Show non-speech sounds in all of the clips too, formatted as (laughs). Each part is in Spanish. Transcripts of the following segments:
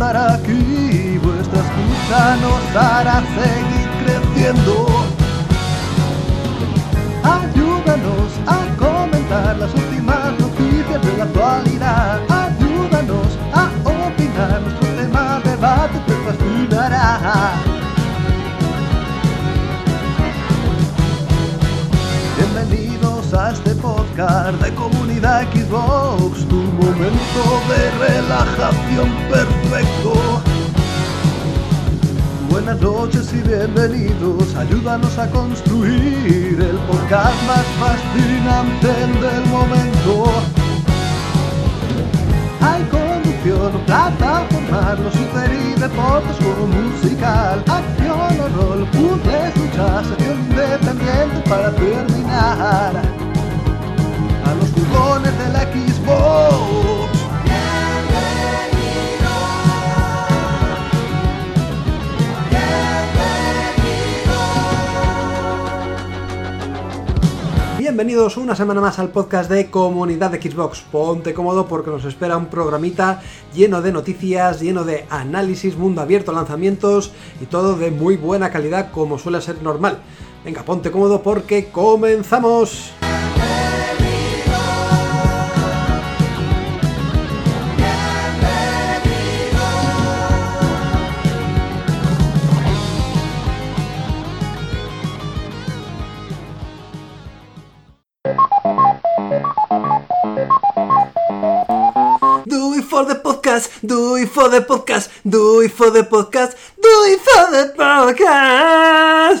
estar aquí. Vuestra escucha nos hará seguir creciendo. Ayúdanos a comentar las últimas noticias de la actualidad. De Comunidad Xbox, tu momento de relajación perfecto. Buenas noches y bienvenidos, ayúdanos a construir el podcast más fascinante del momento. Hay conducción, plataformas, los super y deportes, juego musical, acción o rol, puzzles, luchas, sección independiente para terminar. Xbox. Bienvenidos una semana más al podcast de Comunidad de Xbox. Ponte cómodo porque nos espera un programita lleno de noticias, lleno de análisis, mundo abierto, lanzamientos y todo de muy buena calidad como suele ser normal. Venga, ponte cómodo porque comenzamos. Do it for the podcast, do it for the podcast, do it for the podcast.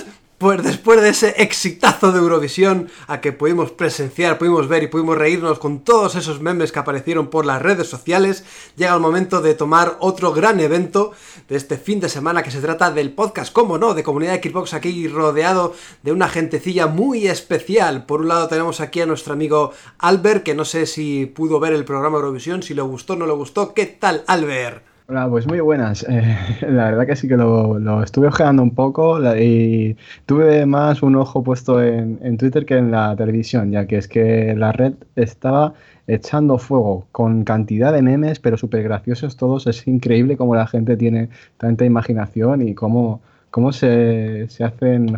Después de ese exitazo de Eurovisión a que pudimos presenciar, pudimos ver y pudimos reírnos con todos esos memes que aparecieron por las redes sociales, llega el momento de tomar otro gran evento de este fin de semana que se trata del podcast, como no, de Comunidad Xbox aquí rodeado de una gentecilla muy especial. Por un lado tenemos aquí a nuestro amigo Albert, que no sé si pudo ver el programa Eurovisión, si le gustó o no le gustó. ¿Qué tal, Albert? Hola, pues muy buenas. (laughs) Eh, la verdad que sí que lo, lo estuve ojeando un poco y tuve más un ojo puesto en, en Twitter que en la televisión, ya que es que la red estaba echando fuego con cantidad de memes, pero súper graciosos todos. Es increíble cómo la gente tiene tanta imaginación y cómo, cómo se, se hacen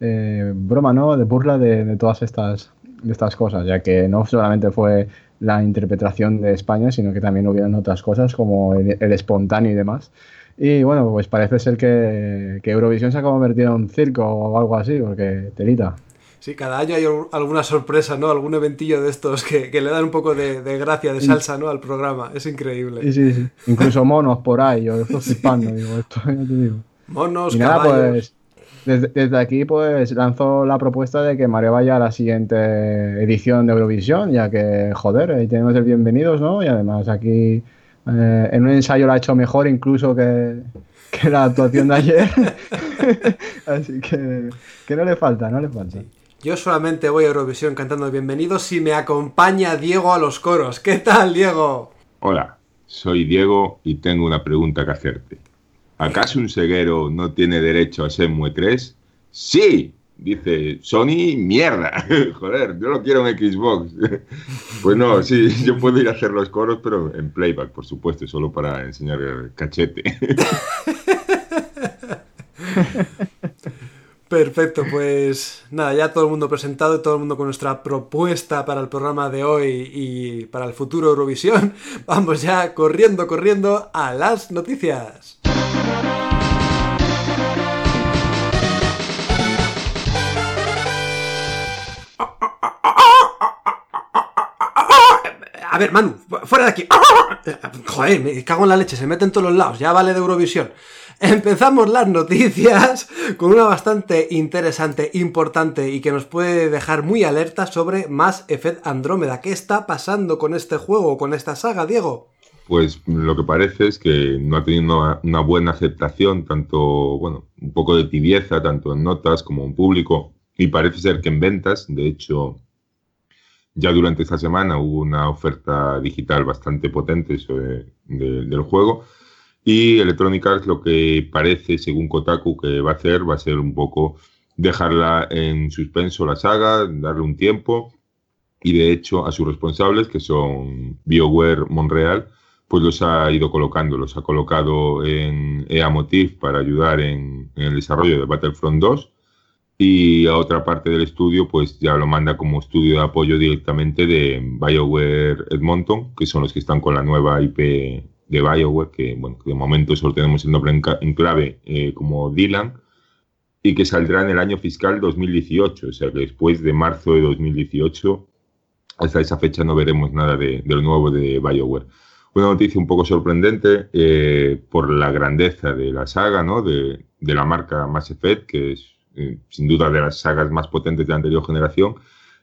eh, broma, ¿no? De burla de, de todas estas, estas cosas, ya que no solamente fue la interpretación de España, sino que también hubieron otras cosas como el, el espontáneo y demás. Y bueno, pues parece ser que, que Eurovisión se ha convertido en un circo o algo así, porque telita. Sí, cada año hay al- alguna sorpresa, ¿no? Algún eventillo de estos que, que le dan un poco de, de gracia, de salsa, ¿no? Al programa. Es increíble. Sí, sí, sí. Incluso (laughs) monos por ahí, yo estoy flipando, digo, esto ya te digo. Monos, Y nada, caballos. pues desde, desde aquí pues lanzo la propuesta de que Mario vaya a la siguiente edición de Eurovisión, ya que, joder, ahí tenemos el bienvenidos, ¿no? Y además aquí eh, en un ensayo lo ha hecho mejor incluso que, que la actuación de ayer. (laughs) Así que, que no le falta, no le falta. Yo solamente voy a Eurovisión cantando bienvenidos si me acompaña Diego a los coros. ¿Qué tal, Diego? Hola, soy Diego y tengo una pregunta que hacerte. ¿Acaso un ceguero no tiene derecho a ser muetres? Sí, dice Sony, mierda. (laughs) Joder, yo lo quiero en Xbox. (laughs) Pues no, sí, yo puedo ir a hacer los coros, pero en playback, por supuesto, solo para enseñar el cachete. (laughs) Perfecto, pues nada, ya todo el mundo presentado y todo el mundo con nuestra propuesta para el programa de hoy y para el futuro Eurovisión. Vamos ya corriendo, corriendo a las noticias. A ver, Manu, fuera de aquí. Joder, me cago en la leche, se mete en todos los lados, ya vale de Eurovisión. Empezamos las noticias con una bastante interesante, importante y que nos puede dejar muy alerta sobre Mass Effect Andrómeda. ¿Qué está pasando con este juego, con esta saga, Diego? Pues lo que parece es que no ha tenido una, una buena aceptación, tanto, bueno, un poco de tibieza, tanto en notas como en público, y parece ser que en ventas, de hecho, ya durante esta semana hubo una oferta digital bastante potente del juego, Y Electronic Arts lo que parece, según Kotaku, que va a hacer, va a ser un poco dejarla en suspenso la saga, darle un tiempo. Y de hecho, a sus responsables, que son BioWare Montreal, pues los ha ido colocando. Los ha colocado en EA Motif para ayudar en, en el desarrollo de Battlefront 2 y a otra parte del estudio pues ya lo manda como estudio de apoyo directamente de BioWare Edmonton, que son los que están con la nueva IP de BioWare, que bueno, de momento solo tenemos el nombre en, clave eh, como Dylan, y que saldrá en el año fiscal 2018, o sea que después de marzo de 2018, hasta esa fecha no veremos nada de, lo nuevo de BioWare. Una noticia un poco sorprendente eh, por la grandeza de la saga, ¿no? de, de la marca Mass Effect, que es eh, sin duda de las sagas más potentes de la anterior generación,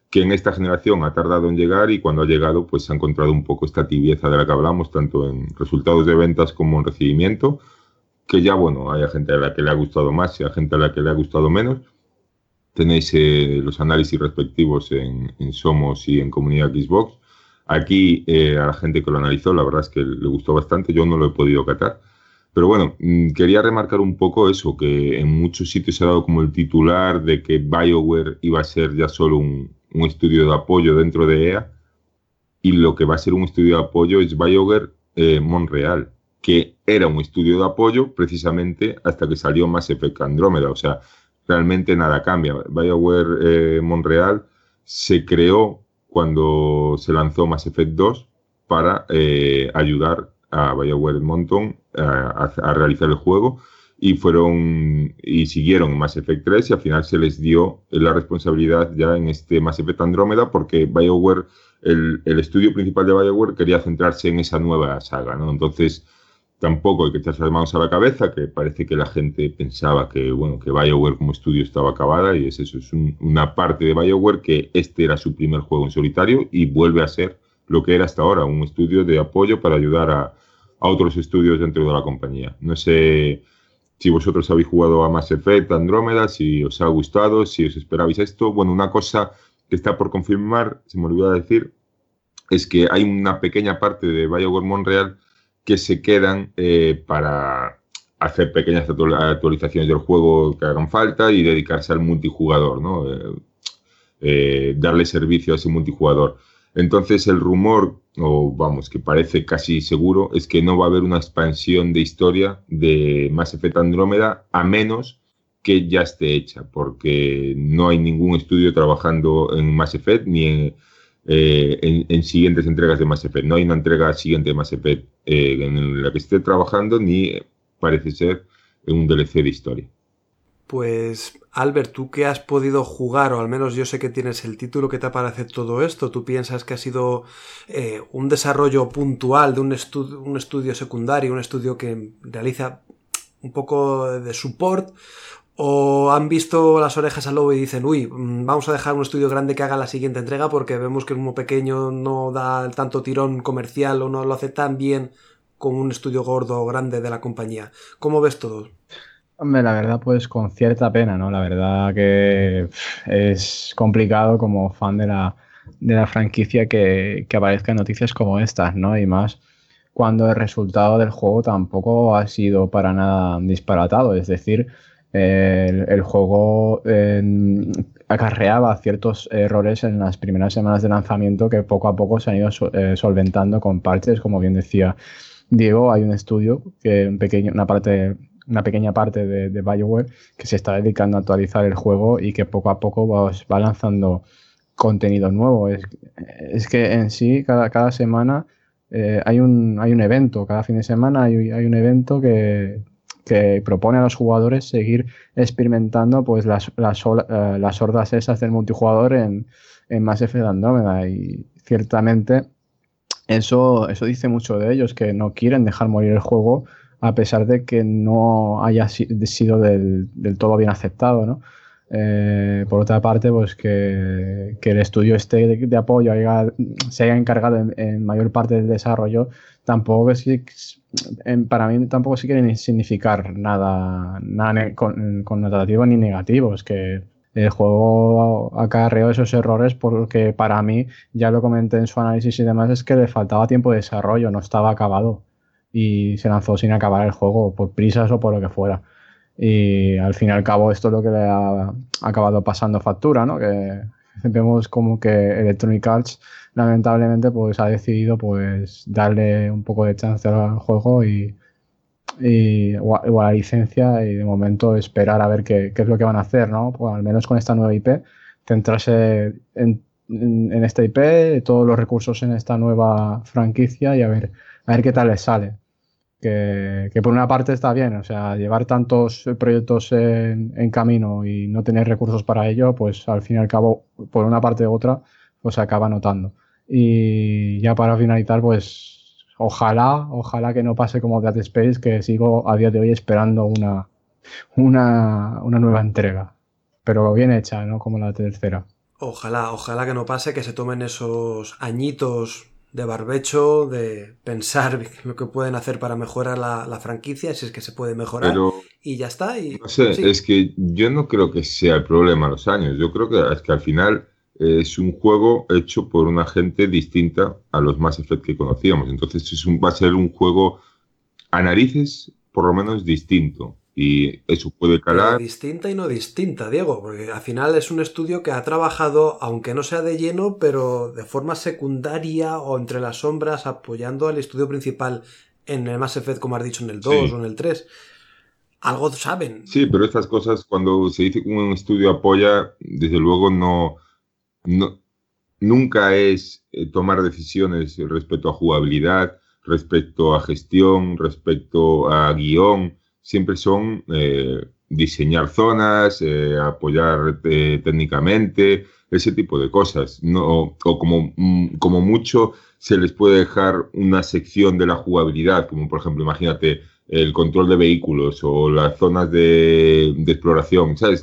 que en esta generación ha tardado en llegar y cuando ha llegado pues se ha encontrado un poco esta tibieza de la que hablamos, tanto en resultados de ventas como en recibimiento, que ya bueno, hay gente a la que le ha gustado más y hay gente a la que le ha gustado menos. Tenéis eh, los análisis respectivos en, Somos y en Comunidad Xbox. Aquí eh, a la gente que lo analizó, la verdad es que le gustó bastante, yo no lo he podido catar. Pero bueno, mm, quería remarcar un poco eso, que en muchos sitios se ha dado como el titular de que BioWare iba a ser ya solo un, estudio de apoyo dentro de EA y lo que va a ser un estudio de apoyo es BioWare eh, Montreal, que era un estudio de apoyo precisamente hasta que salió Mass Effect Andrómeda. O sea, realmente nada cambia. BioWare eh, Montreal se creó cuando se lanzó Mass Effect 2 para eh, ayudar a BioWare Edmonton a, a, realizar el juego y fueron y siguieron Mass Effect 3 y al final se les dio la responsabilidad ya en este Mass Effect Andrómeda porque BioWare, el, el, estudio principal de BioWare quería centrarse en esa nueva saga, ¿no? Entonces tampoco hay que echarse las manos a la cabeza, que parece que la gente pensaba que, bueno, que BioWare como estudio estaba acabada y es eso, es una parte de BioWare que este era su primer juego en solitario y vuelve a ser lo que era hasta ahora, un estudio de apoyo para ayudar a, otros estudios dentro de la compañía. No sé si vosotros habéis jugado a Mass Effect, Andrómeda, si os ha gustado, si os esperabais esto. Bueno, una cosa que está por confirmar, se me olvidó decir, es que hay una pequeña parte de BioWare Montreal que se quedan eh, para hacer pequeñas actualizaciones del juego que hagan falta y dedicarse al multijugador, ¿no? Eh, eh, darle servicio a ese multijugador. Entonces el rumor, o vamos, que parece casi seguro, es que no va a haber una expansión de historia de Mass Effect Andrómeda a menos que ya esté hecha, porque no hay ningún estudio trabajando en Mass Effect ni en, eh, siguientes entregas de Mass Effect. No hay una entrega siguiente de Mass Effect eh, en la que esté trabajando, ni parece ser un DLC de historia. Pues, Albert, tú que has podido jugar, o al menos yo sé que tienes el título, ¿qué te parece todo esto? ¿Tú piensas que ha sido eh, un desarrollo puntual de un, estudio secundario, un estudio que realiza un poco de support? ¿O han visto las orejas al lobo y dicen, uy, mm, vamos a dejar un estudio grande que haga la siguiente entrega porque vemos que uno pequeño no da tanto tirón comercial o no lo hace tan bien como un estudio gordo o grande de la compañía? ¿Cómo ves todo? La verdad, pues con cierta pena, ¿no? La verdad que es complicado como fan de la, de la franquicia que, que aparezcan noticias como estas, ¿no? Y más cuando el resultado del juego tampoco ha sido para nada disparatado. Es decir, el, juego acarreaba ciertos errores en las primeras semanas de lanzamiento que poco a poco se han ido eh, solventando con parches. Como bien decía Diego, hay un estudio que un pequeño, una parte una pequeña parte de, de, BioWare que se está dedicando a actualizar el juego y que poco a poco va, lanzando contenido nuevo. Es, es, que en sí, cada, cada semana eh, hay, un, hay un evento, cada fin de semana hay, hay un evento que, que, propone a los jugadores seguir experimentando pues las, las, uh, las hordas esas del multijugador en, en Mass Effect Andromeda y ciertamente eso, eso dice mucho de ellos, que no quieren dejar morir el juego a pesar de que no haya sido del, todo bien aceptado, ¿no? Eh, por otra parte, pues que, el estudio este de, apoyo se haya encargado en, mayor parte del desarrollo, tampoco es, para mí tampoco sí quiere significar nada, nada con, connotativo ni negativo. Es que el juego acarreó esos errores porque para mí, ya lo comenté en su análisis y demás, es que le faltaba tiempo de desarrollo, no estaba acabado. Y se lanzó sin acabar el juego, por prisas o por lo que fuera. Y al fin y al cabo esto es lo que le ha acabado pasando factura, ¿no? Que vemos como que Electronic Arts lamentablemente pues ha decidido pues darle un poco de chance al juego y, y o, a, la licencia y de momento esperar a ver qué, qué, es lo que van a hacer, ¿no? Pues al menos con esta nueva IP, centrarse en, en, en esta IP, todos los recursos en esta nueva franquicia y a ver, a ver qué tal les sale. Que, por una parte está bien, o sea, llevar tantos proyectos en, en, camino y no tener recursos para ello, pues al fin y al cabo, por una parte u otra, pues se acaba notando. Y ya para finalizar, pues ojalá, ojalá que no pase como Dead Space, que sigo a día de hoy esperando una, una, una nueva entrega. Pero bien hecha, ¿no? Como la tercera. Ojalá, ojalá que no pase, que se tomen esos añitos de barbecho, de pensar (laughs) lo que pueden hacer para mejorar la, la franquicia, si es que se puede mejorar, Pero, y ya está. Y, no sé, sí. es que yo no creo que sea el problema los años, yo creo que es que al final es un juego hecho por una gente distinta a los Mass Effect que conocíamos, entonces es un, va a ser un juego a narices por lo menos distinto. Y eso puede calar. Pero distinta y no distinta, Diego, porque al final es un estudio que ha trabajado, aunque no sea de lleno, pero de forma secundaria o entre las sombras, apoyando al estudio principal en el Mass Effect, como has dicho, en el 2 sí. o en el 3. Algo saben. Sí, pero estas cosas, cuando se dice que un estudio apoya, desde luego no. no nunca es eh, tomar decisiones respecto a jugabilidad, respecto a gestión, respecto a guion siempre son eh, diseñar zonas, eh, apoyar eh, técnicamente, ese tipo de cosas. No, o como, mm, como mucho se les puede dejar una sección de la jugabilidad, como por ejemplo, imagínate el control de vehículos o las zonas de, de exploración, ¿sabes?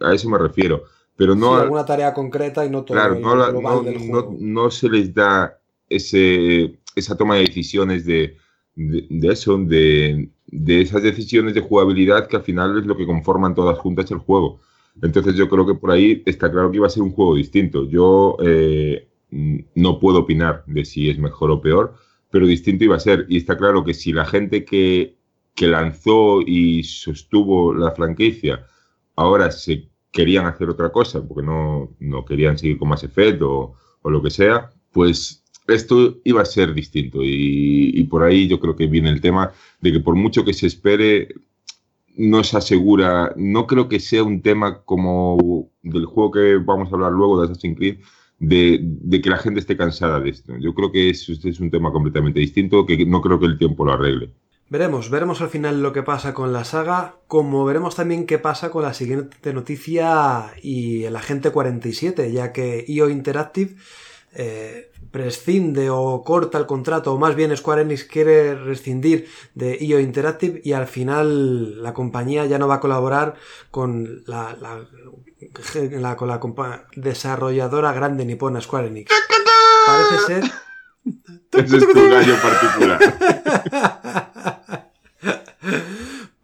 A eso me refiero. Pero no sí, alguna tarea concreta y no todo claro, el no, la, global no, del no, juego. no, se les da ese, esa toma de decisiones de, de, de eso, de, de esas decisiones de jugabilidad que al final es lo que conforman todas juntas el juego. Entonces yo creo que por ahí está claro que iba a ser un juego distinto. Yo eh, no puedo opinar de si es mejor o peor, pero distinto iba a ser. Y está claro que si la gente que, que lanzó y sostuvo la franquicia ahora se querían hacer otra cosa, porque no, no querían seguir con Mass Effect o, o lo que sea, pues esto iba a ser distinto y, por ahí yo creo que viene el tema de que por mucho que se espere, no se asegura, no creo que sea un tema como del juego que vamos a hablar luego de Assassin's Creed, de, que la gente esté cansada de esto. Yo creo que es, es un tema completamente distinto, que no creo que el tiempo lo arregle. Veremos, veremos al final lo que pasa con la saga, como veremos también qué pasa con la siguiente noticia y el Agente 47, ya que IO Interactive eh, prescinde o corta el contrato, o más bien Square Enix quiere rescindir de IO Interactive y al final la compañía ya no va a colaborar con la, la, la, con la desarrolladora grande nipona Square Enix. Parece ser... Ese es tu gallo particular. (laughs)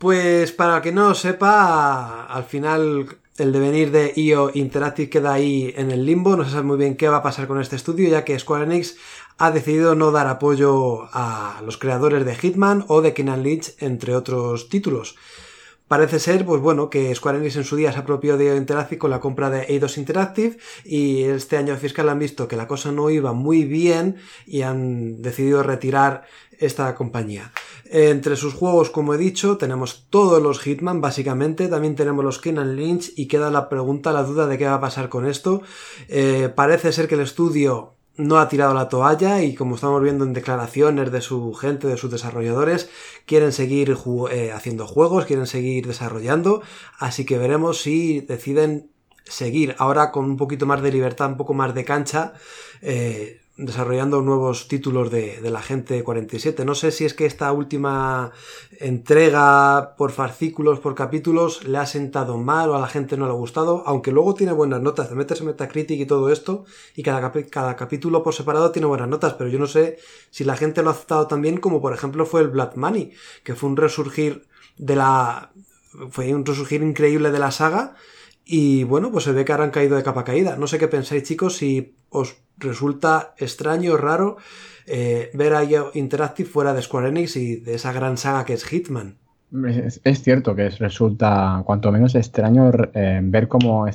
Pues para que no lo sepa, al final el devenir de IO Interactive queda ahí en el limbo, no se sabe muy bien qué va a pasar con este estudio, ya que Square Enix ha decidido no dar apoyo a los creadores de Hitman o de Kenan Lynch, entre otros títulos. Parece ser, pues bueno, que Square Enix en su día se apropió de IO Interactive con la compra de Eidos Interactive y este año fiscal han visto que la cosa no iba muy bien y han decidido retirar esta compañía. Entre sus juegos, como he dicho, tenemos todos los Hitman, básicamente. También tenemos los Kenan Lynch y queda la pregunta, la duda de qué va a pasar con esto. Eh, parece ser que el estudio no ha tirado la toalla y como estamos viendo en declaraciones de su gente, de sus desarrolladores, quieren seguir eh, haciendo juegos, quieren seguir desarrollando, así que veremos si deciden seguir ahora con un poquito más de libertad, un poco más de cancha, eh, desarrollando nuevos títulos de, la gente 47. No sé si es que esta última entrega por fascículos, por capítulos, le ha sentado mal o a la gente no le ha gustado, aunque luego tiene buenas notas, te metes en Metacritic y todo esto, y cada, cada capítulo por separado tiene buenas notas, pero yo no sé si la gente lo ha aceptado también como por ejemplo fue el Blood Money, que fue un resurgir de la... fue un resurgir increíble de la saga, Y bueno, pues se ve que ahora han caído de capa caída. No sé qué pensáis, chicos, si os resulta extraño, raro eh, ver a IO Interactive fuera de Square Enix y de esa gran saga que es Hitman. Es, cierto que resulta cuanto menos extraño eh, ver cómo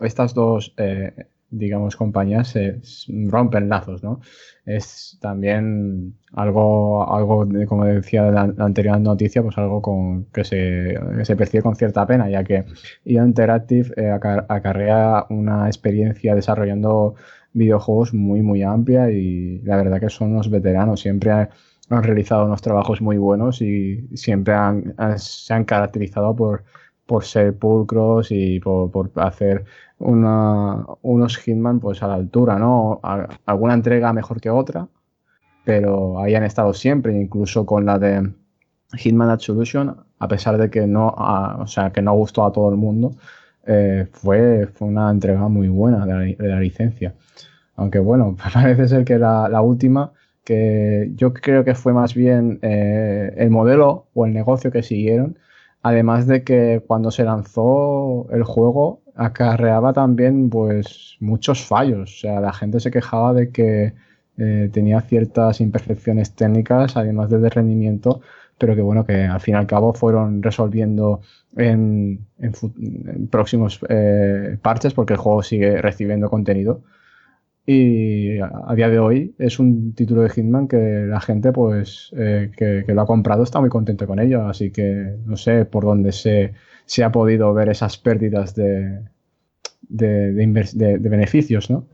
estas dos eh, digamos, compañías se rompen lazos, ¿no? Es también algo, algo como decía la, anterior noticia, pues algo con, que, se, se percibe con cierta pena, ya que IO Interactive eh, acarrea una experiencia desarrollando videojuegos muy, muy amplia y la verdad que son unos veteranos, siempre han, realizado unos trabajos muy buenos y siempre se han caracterizado por, por ser pulcros y por, por hacer una, unos Hitman pues a la altura, ¿no? alguna entrega mejor que otra, pero ahí han estado siempre, incluso con la de Hitman Absolution, a pesar de que no, o sea, que no gustó a todo el mundo, eh, fue, fue una entrega muy buena de la, licencia. Aunque bueno, (laughs) parece ser que la, última, que yo creo que fue más bien eh, el modelo o el negocio que siguieron, además de que cuando se lanzó el juego acarreaba también pues muchos fallos. O sea, la gente se quejaba de que eh, tenía ciertas imperfecciones técnicas, además de, rendimiento, pero que bueno, que al fin y al cabo fueron resolviendo en, próximos eh, parches porque el juego sigue recibiendo contenido. Y a, día de hoy es un título de Hitman que la gente pues eh, que, lo ha comprado está muy contento con ello. Así que no sé por dónde se, se ha podido ver esas pérdidas de, de, beneficios, ¿no?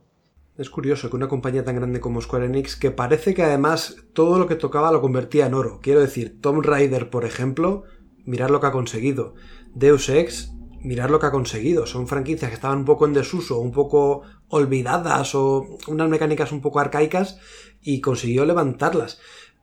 Es curioso que una compañía tan grande como Square Enix, que parece que además todo lo que tocaba lo convertía en oro. Quiero decir, Tomb Raider, por ejemplo, mirar lo que ha conseguido. Deus Ex, mirar lo que ha conseguido. Son franquicias que estaban un poco en desuso, un poco olvidadas o unas mecánicas un poco arcaicas y consiguió levantarlas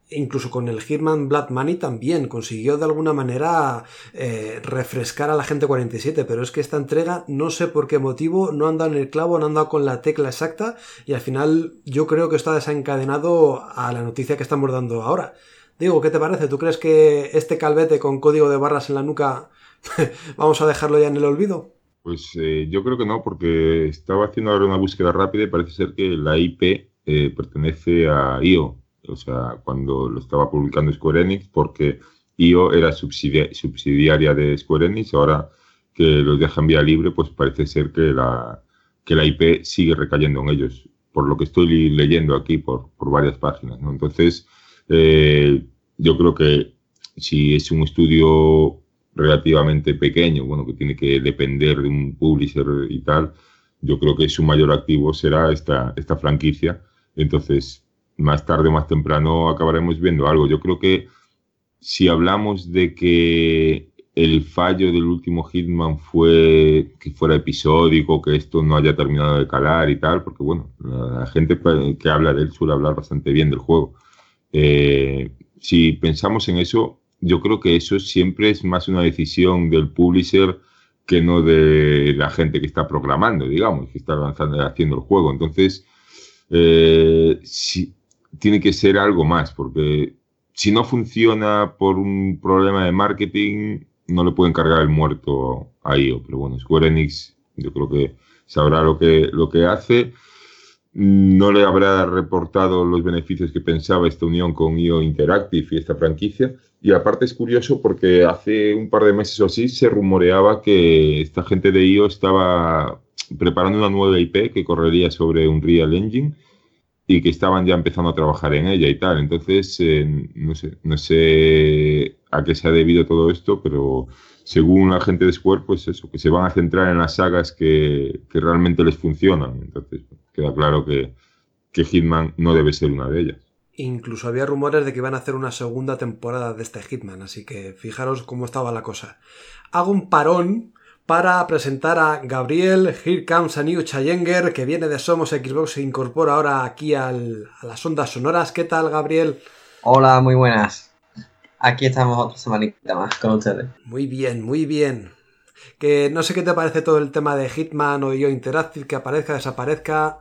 incluso con el Hitman Blood Money también consiguió de alguna manera eh, refrescar a la gente 47, pero es que esta entrega no sé por qué motivo no han dado en el clavo, no han con la tecla exacta y al final yo creo que está desencadenado a la noticia que estamos dando ahora. Digo, ¿qué te parece? ¿Tú crees que este calvete con código de barras en la nuca (laughs) vamos a dejarlo ya en el olvido? Pues eh, yo creo que no, porque estaba haciendo ahora una búsqueda rápida y parece ser que la IP eh, pertenece a IO, o sea, cuando lo estaba publicando Square Enix, porque IO era subsidiaria de Square Enix, ahora que los dejan vía libre, pues parece ser que la, que la IP sigue recayendo en ellos, por lo que estoy leyendo aquí por, por varias páginas. Entonces, eh, yo creo que si es un estudio relativamente pequeño, bueno, que tiene que depender de un publisher y tal, yo creo que su mayor activo será esta, esta franquicia. Entonces, más tarde o más temprano acabaremos viendo algo. Yo creo que si hablamos de que el fallo del último Hitman fue que fuera episódico, que esto no haya terminado de calar y tal, porque bueno, la gente que habla de él suele hablar bastante bien del juego. Eh, si pensamos en eso, yo creo que eso siempre es más una decisión del publisher que no de la gente que está programando, digamos, que está lanzando, haciendo el juego. Entonces, eh, si, tiene que ser algo más, porque si no funciona por un problema de marketing, no le pueden cargar el muerto a IO. Pero bueno, Square Enix yo creo que sabrá lo que, lo que hace. No le habrá reportado los beneficios que pensaba esta unión con IO Interactive y esta franquicia. Y aparte es curioso porque hace un par de meses o así se rumoreaba que esta gente de IO estaba preparando una nueva IP que correría sobre un Real Engine y que estaban ya empezando a trabajar en ella y tal. Entonces, eh, no, sé, no sé a qué se ha debido todo esto, pero según la gente de Square, pues eso, que se van a centrar en las sagas que, que realmente les funcionan. Entonces, queda claro que, que Hitman no debe ser una de ellas. Incluso había rumores de que iban a hacer una segunda temporada de este Hitman, así que fijaros cómo estaba la cosa. Hago un parón para presentar a Gabriel Here Comes a New Chayenger, que viene de Somos Xbox se incorpora ahora aquí a las ondas sonoras. ¿Qué tal, Gabriel? Hola, muy buenas. Aquí estamos otra semanita más con ustedes. Muy bien, muy bien. Que no sé qué te parece todo el tema de Hitman o Yo Interactive, que aparezca, desaparezca,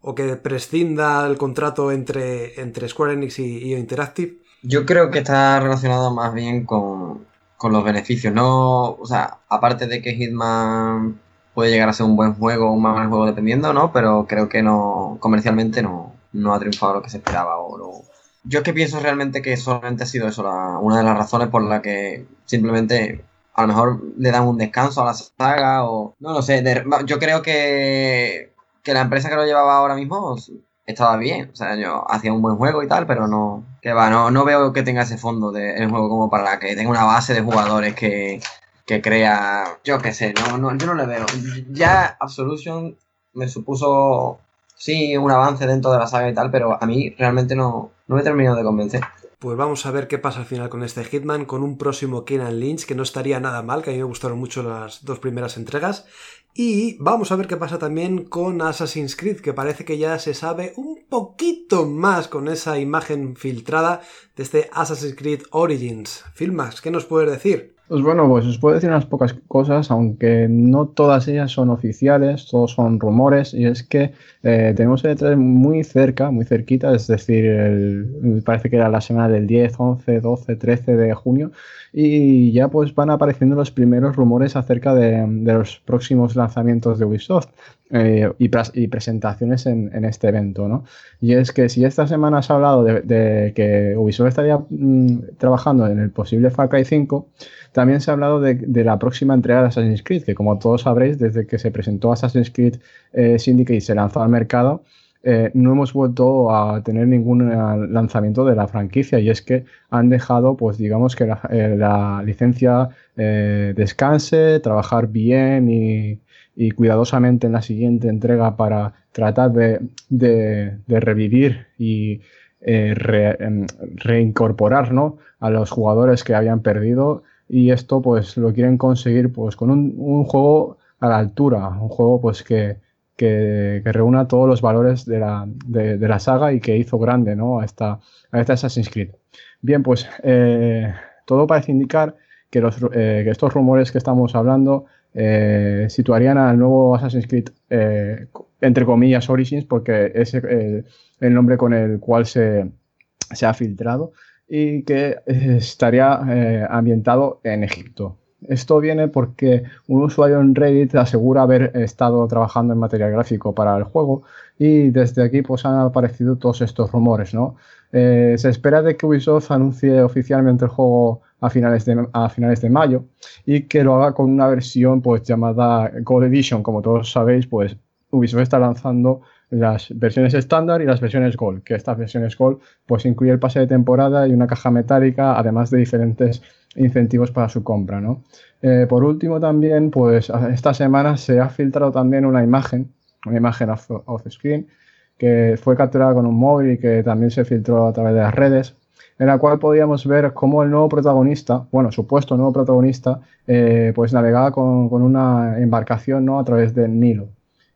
o que prescinda el contrato entre, entre Square Enix y Yo Interactive. Yo creo que está relacionado más bien con, con los beneficios, ¿no? O sea, aparte de que Hitman puede llegar a ser un buen juego o un mal juego dependiendo, ¿no? Pero creo que no, comercialmente no, no ha triunfado lo que se esperaba o lo... Yo es que pienso realmente que solamente ha sido eso, la, una de las razones por la que simplemente a lo mejor le dan un descanso a la saga o no lo sé. yo creo que, que la empresa que lo llevaba ahora mismo estaba bien. O sea, yo hacía un buen juego y tal, pero no, que va, no, no veo que tenga ese fondo del juego como para que tenga una base de jugadores que, que crea, yo qué sé, no, no, yo no le veo. Ya Absolution me supuso, sí, un avance dentro de la saga y tal, pero a mí realmente no, no me terminado de convencer. Pues vamos a ver qué pasa al final con este Hitman, con un próximo Kenan Lynch, que no estaría nada mal, que a mí me gustaron mucho las dos primeras entregas. Y vamos a ver qué pasa también con Assassin's Creed, que parece que ya se sabe un poquito más con esa imagen filtrada de este Assassin's Creed Origins. Filmax, ¿qué nos puedes decir? Pues bueno, pues os puedo decir unas pocas cosas, aunque no todas ellas son oficiales, todos son rumores, y es que eh, tenemos el E3 muy cerca, muy cerquita, es decir, el, parece que era la semana del 10, 11, 12, 13 de junio, y ya pues van apareciendo los primeros rumores acerca de, los próximos lanzamientos de Ubisoft eh, y, presentaciones en, este evento, ¿no? Y es que si esta semana has hablado de, que Ubisoft estaría mm, trabajando en el posible Far Cry 5, también se ha hablado de, la próxima entrega de Assassin's Creed, que como todos sabréis, desde que se presentó Assassin's Creed eh, Syndicate y se lanzó al mercado, eh, no hemos vuelto a tener ningún eh, lanzamiento de la franquicia y es que han dejado, pues digamos que la, eh, licencia descanse, trabajar bien y, cuidadosamente en la siguiente entrega para tratar de, revivir y em, reincorporar a los jugadores que habían perdido y esto pues lo quieren conseguir pues con un, un juego a la altura, un juego pues que que, reúna todos los valores de la, de, la, saga y que hizo grande ¿no? a, esta, a esta Assassin's Creed. Bien, pues eh, todo parece indicar que, los, eh, que, estos rumores que estamos hablando eh, situarían al nuevo Assassin's Creed, entre comillas, Origins, porque es el, nombre con el cual se, se ha filtrado y que estaría ambientado en Egipto. Esto viene porque un usuario en Reddit asegura haber estado trabajando en material gráfico para el juego y desde aquí pues han aparecido todos estos rumores, ¿no? Eh, se espera de que Ubisoft anuncie oficialmente el juego a finales, de, a finales de mayo y que lo haga con una versión pues llamada Gold Edition. Como todos sabéis, pues Ubisoft está lanzando las versiones estándar y las versiones Gold, que estas versiones Gold pues incluye el pase de temporada y una caja metálica, además de diferentes incentivos para su compra, ¿no? Eh, por último también, pues esta semana se ha filtrado también una imagen, una imagen off, screen, que fue capturada con un móvil y que también se filtró a través de las redes, en la cual podíamos ver cómo el nuevo protagonista, bueno, supuesto nuevo protagonista, eh, pues navegaba con, con, una embarcación, ¿no? A través del Nilo.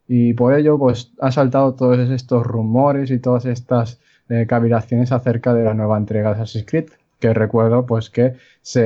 Y por ello, pues ha saltado todos estos rumores y todas estas eh, cavilaciones acerca de la nueva entrega de Assassin's Creed, que recuerdo pues que se,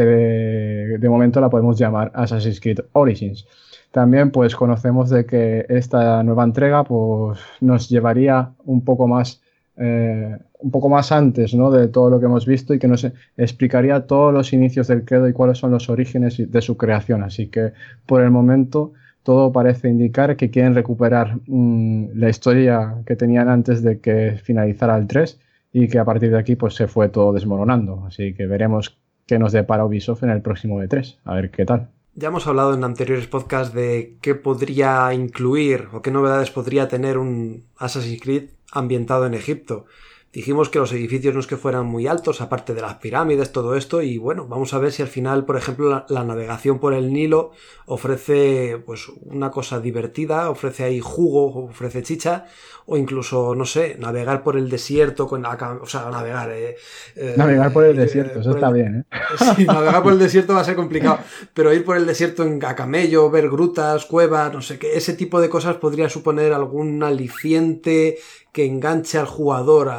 de momento la podemos llamar Assassin's Creed Origins. También pues conocemos de que esta nueva entrega pues nos llevaría un poco más eh, un poco más antes ¿no? de todo lo que hemos visto y que nos explicaría todos los inicios del credo y cuáles son los orígenes de su creación. Así que por el momento todo parece indicar que quieren recuperar mm, la historia que tenían antes de que finalizara el 3 y que a partir de aquí pues se fue todo desmoronando. Así que veremos qué nos depara Ubisoft en el próximo E3, a ver qué tal. Ya hemos hablado en anteriores podcasts de qué podría incluir o qué novedades podría tener un Assassin's Creed ambientado en Egipto. Dijimos que los edificios no es que fueran muy altos, aparte de las pirámides, todo esto, y bueno, vamos a ver si al final, por ejemplo, la, navegación por el Nilo ofrece pues una cosa divertida, ofrece ahí jugo, ofrece chicha, o incluso, no sé, navegar por el desierto, con o sea, navegar. Eh, eh, navegar por el desierto, eso está bien, ¿eh? (laughs) Sí, navegar por el desierto va a ser complicado, pero ir por el desierto en a camello, ver grutas, cuevas, no sé qué, ese tipo de cosas podría suponer algún aliciente que enganche al jugador,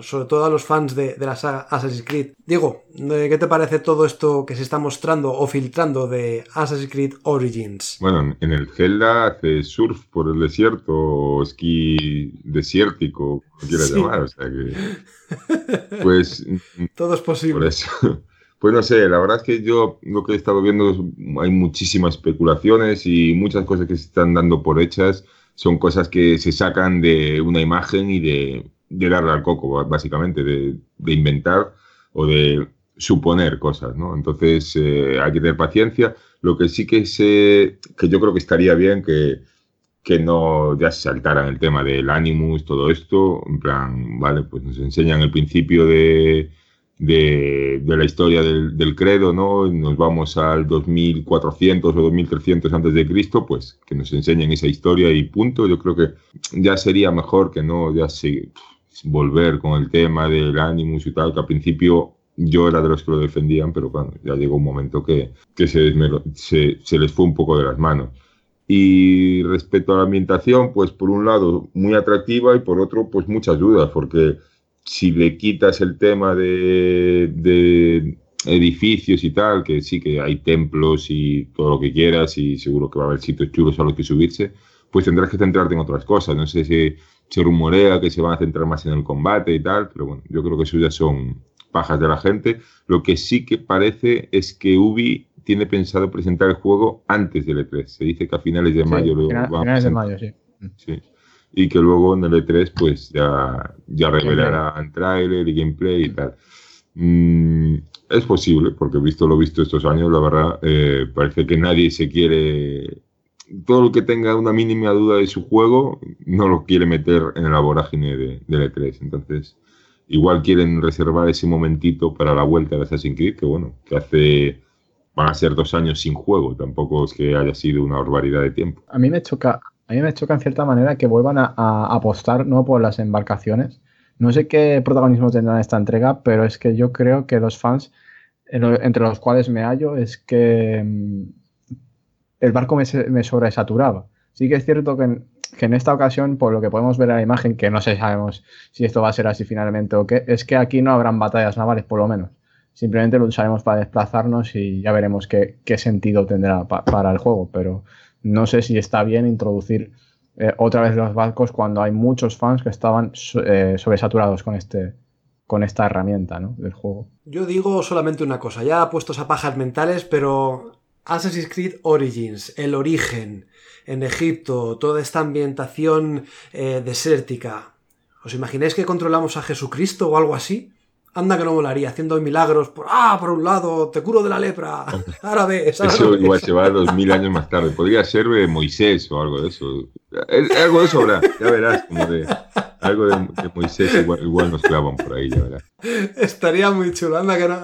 sobre todo a los fans de, la saga Assassin's Creed. Diego, ¿qué te parece todo esto que se está mostrando o filtrando de Assassin's Creed Origins? Bueno, en el Zelda hace surf por el desierto, o esquí desértico, como quieras llamar, o sea que... Pues... (laughs) todo es posible. Por eso, (laughs) Pues no sé, la verdad es que yo lo que he estado viendo es, hay muchísimas especulaciones y muchas cosas que se están dando por hechas son cosas que se sacan de una imagen y de, de darle al coco, básicamente, de, de inventar o de suponer cosas, ¿no? Entonces eh, hay que tener paciencia. Lo que sí que sé, que yo creo que estaría bien que, que no ya se saltaran el tema del Animus, todo esto, en plan, vale, pues nos enseñan el principio de, de, de la historia del, credo, ¿no? Nos vamos al 2400 o 2300 antes de Cristo, pues que nos enseñen esa historia y punto. Yo creo que ya sería mejor que no ya se, volver con el tema del Animus y tal, que al principio yo era de los que lo defendían, pero bueno, ya llegó un momento que, que se, se, se, les fue un poco de las manos. Y respecto a la ambientación, pues por un lado muy atractiva y por otro pues muchas dudas, porque si le quitas el tema de, de edificios y tal, que sí que hay templos y todo lo que quieras y seguro que va a haber sitios chulos a los que subirse, pues tendrás que centrarte en otras cosas. No sé si se rumorea que se van a centrar más en el combate y tal, pero bueno, yo creo que eso ya son pajas de la gente. Lo que sí que parece es que Ubi tiene pensado presentar el juego antes del E3. Se dice que a finales de mayo lo va finales de mayo, sí. sí. Y que luego en el E3 pues ya, ya revelarán trailer y gameplay y tal. Mm, es posible, porque visto lo visto estos años, la verdad, eh, parece que nadie se quiere... Todo lo que tenga una mínima duda de su juego, no lo quiere meter en la vorágine de, del E3. Entonces, igual quieren reservar ese momentito para la vuelta de Assassin's Creed, que bueno, que hace van a ser dos años sin juego, tampoco es que haya sido una barbaridad de tiempo. A mí me choca, a mí me choca en cierta manera que vuelvan a, apostar no por las embarcaciones. No sé qué protagonismo tendrán esta entrega, pero es que yo creo que los fans, entre los cuales me hallo, es que mm, el barco me, sobresaturaba. Sí que es cierto que en, esta ocasión, por lo que podemos ver en la imagen, que no sé sabemos si esto va a ser así finalmente o qué, es que aquí no habrán batallas navales, por lo menos. Simplemente lo usaremos para desplazarnos y ya veremos qué, sentido tendrá pa para el juego. Pero no sé si está bien introducir eh, otra vez los barcos cuando hay muchos fans que estaban eh, sobresaturados con este con esta herramienta ¿no? del juego. Yo digo solamente una cosa, ya puestos a pajas mentales, pero Assassin's Creed Origins, el origen, en Egipto, toda esta ambientación eh, desértica. ¿Os imagináis que controlamos a Jesucristo o algo así? Anda que no molaría, haciendo milagros. Por, ah, por un lado, te curo de la lepra. (laughs) Ahora eso igual se va dos mil años más tarde. Podría ser de Moisés o algo de eso. Algo de eso habrá, ya verás. Como de, algo de, de Moisés igual, igual, nos clavan por ahí, ya verás. Estaría muy chulo, anda que no.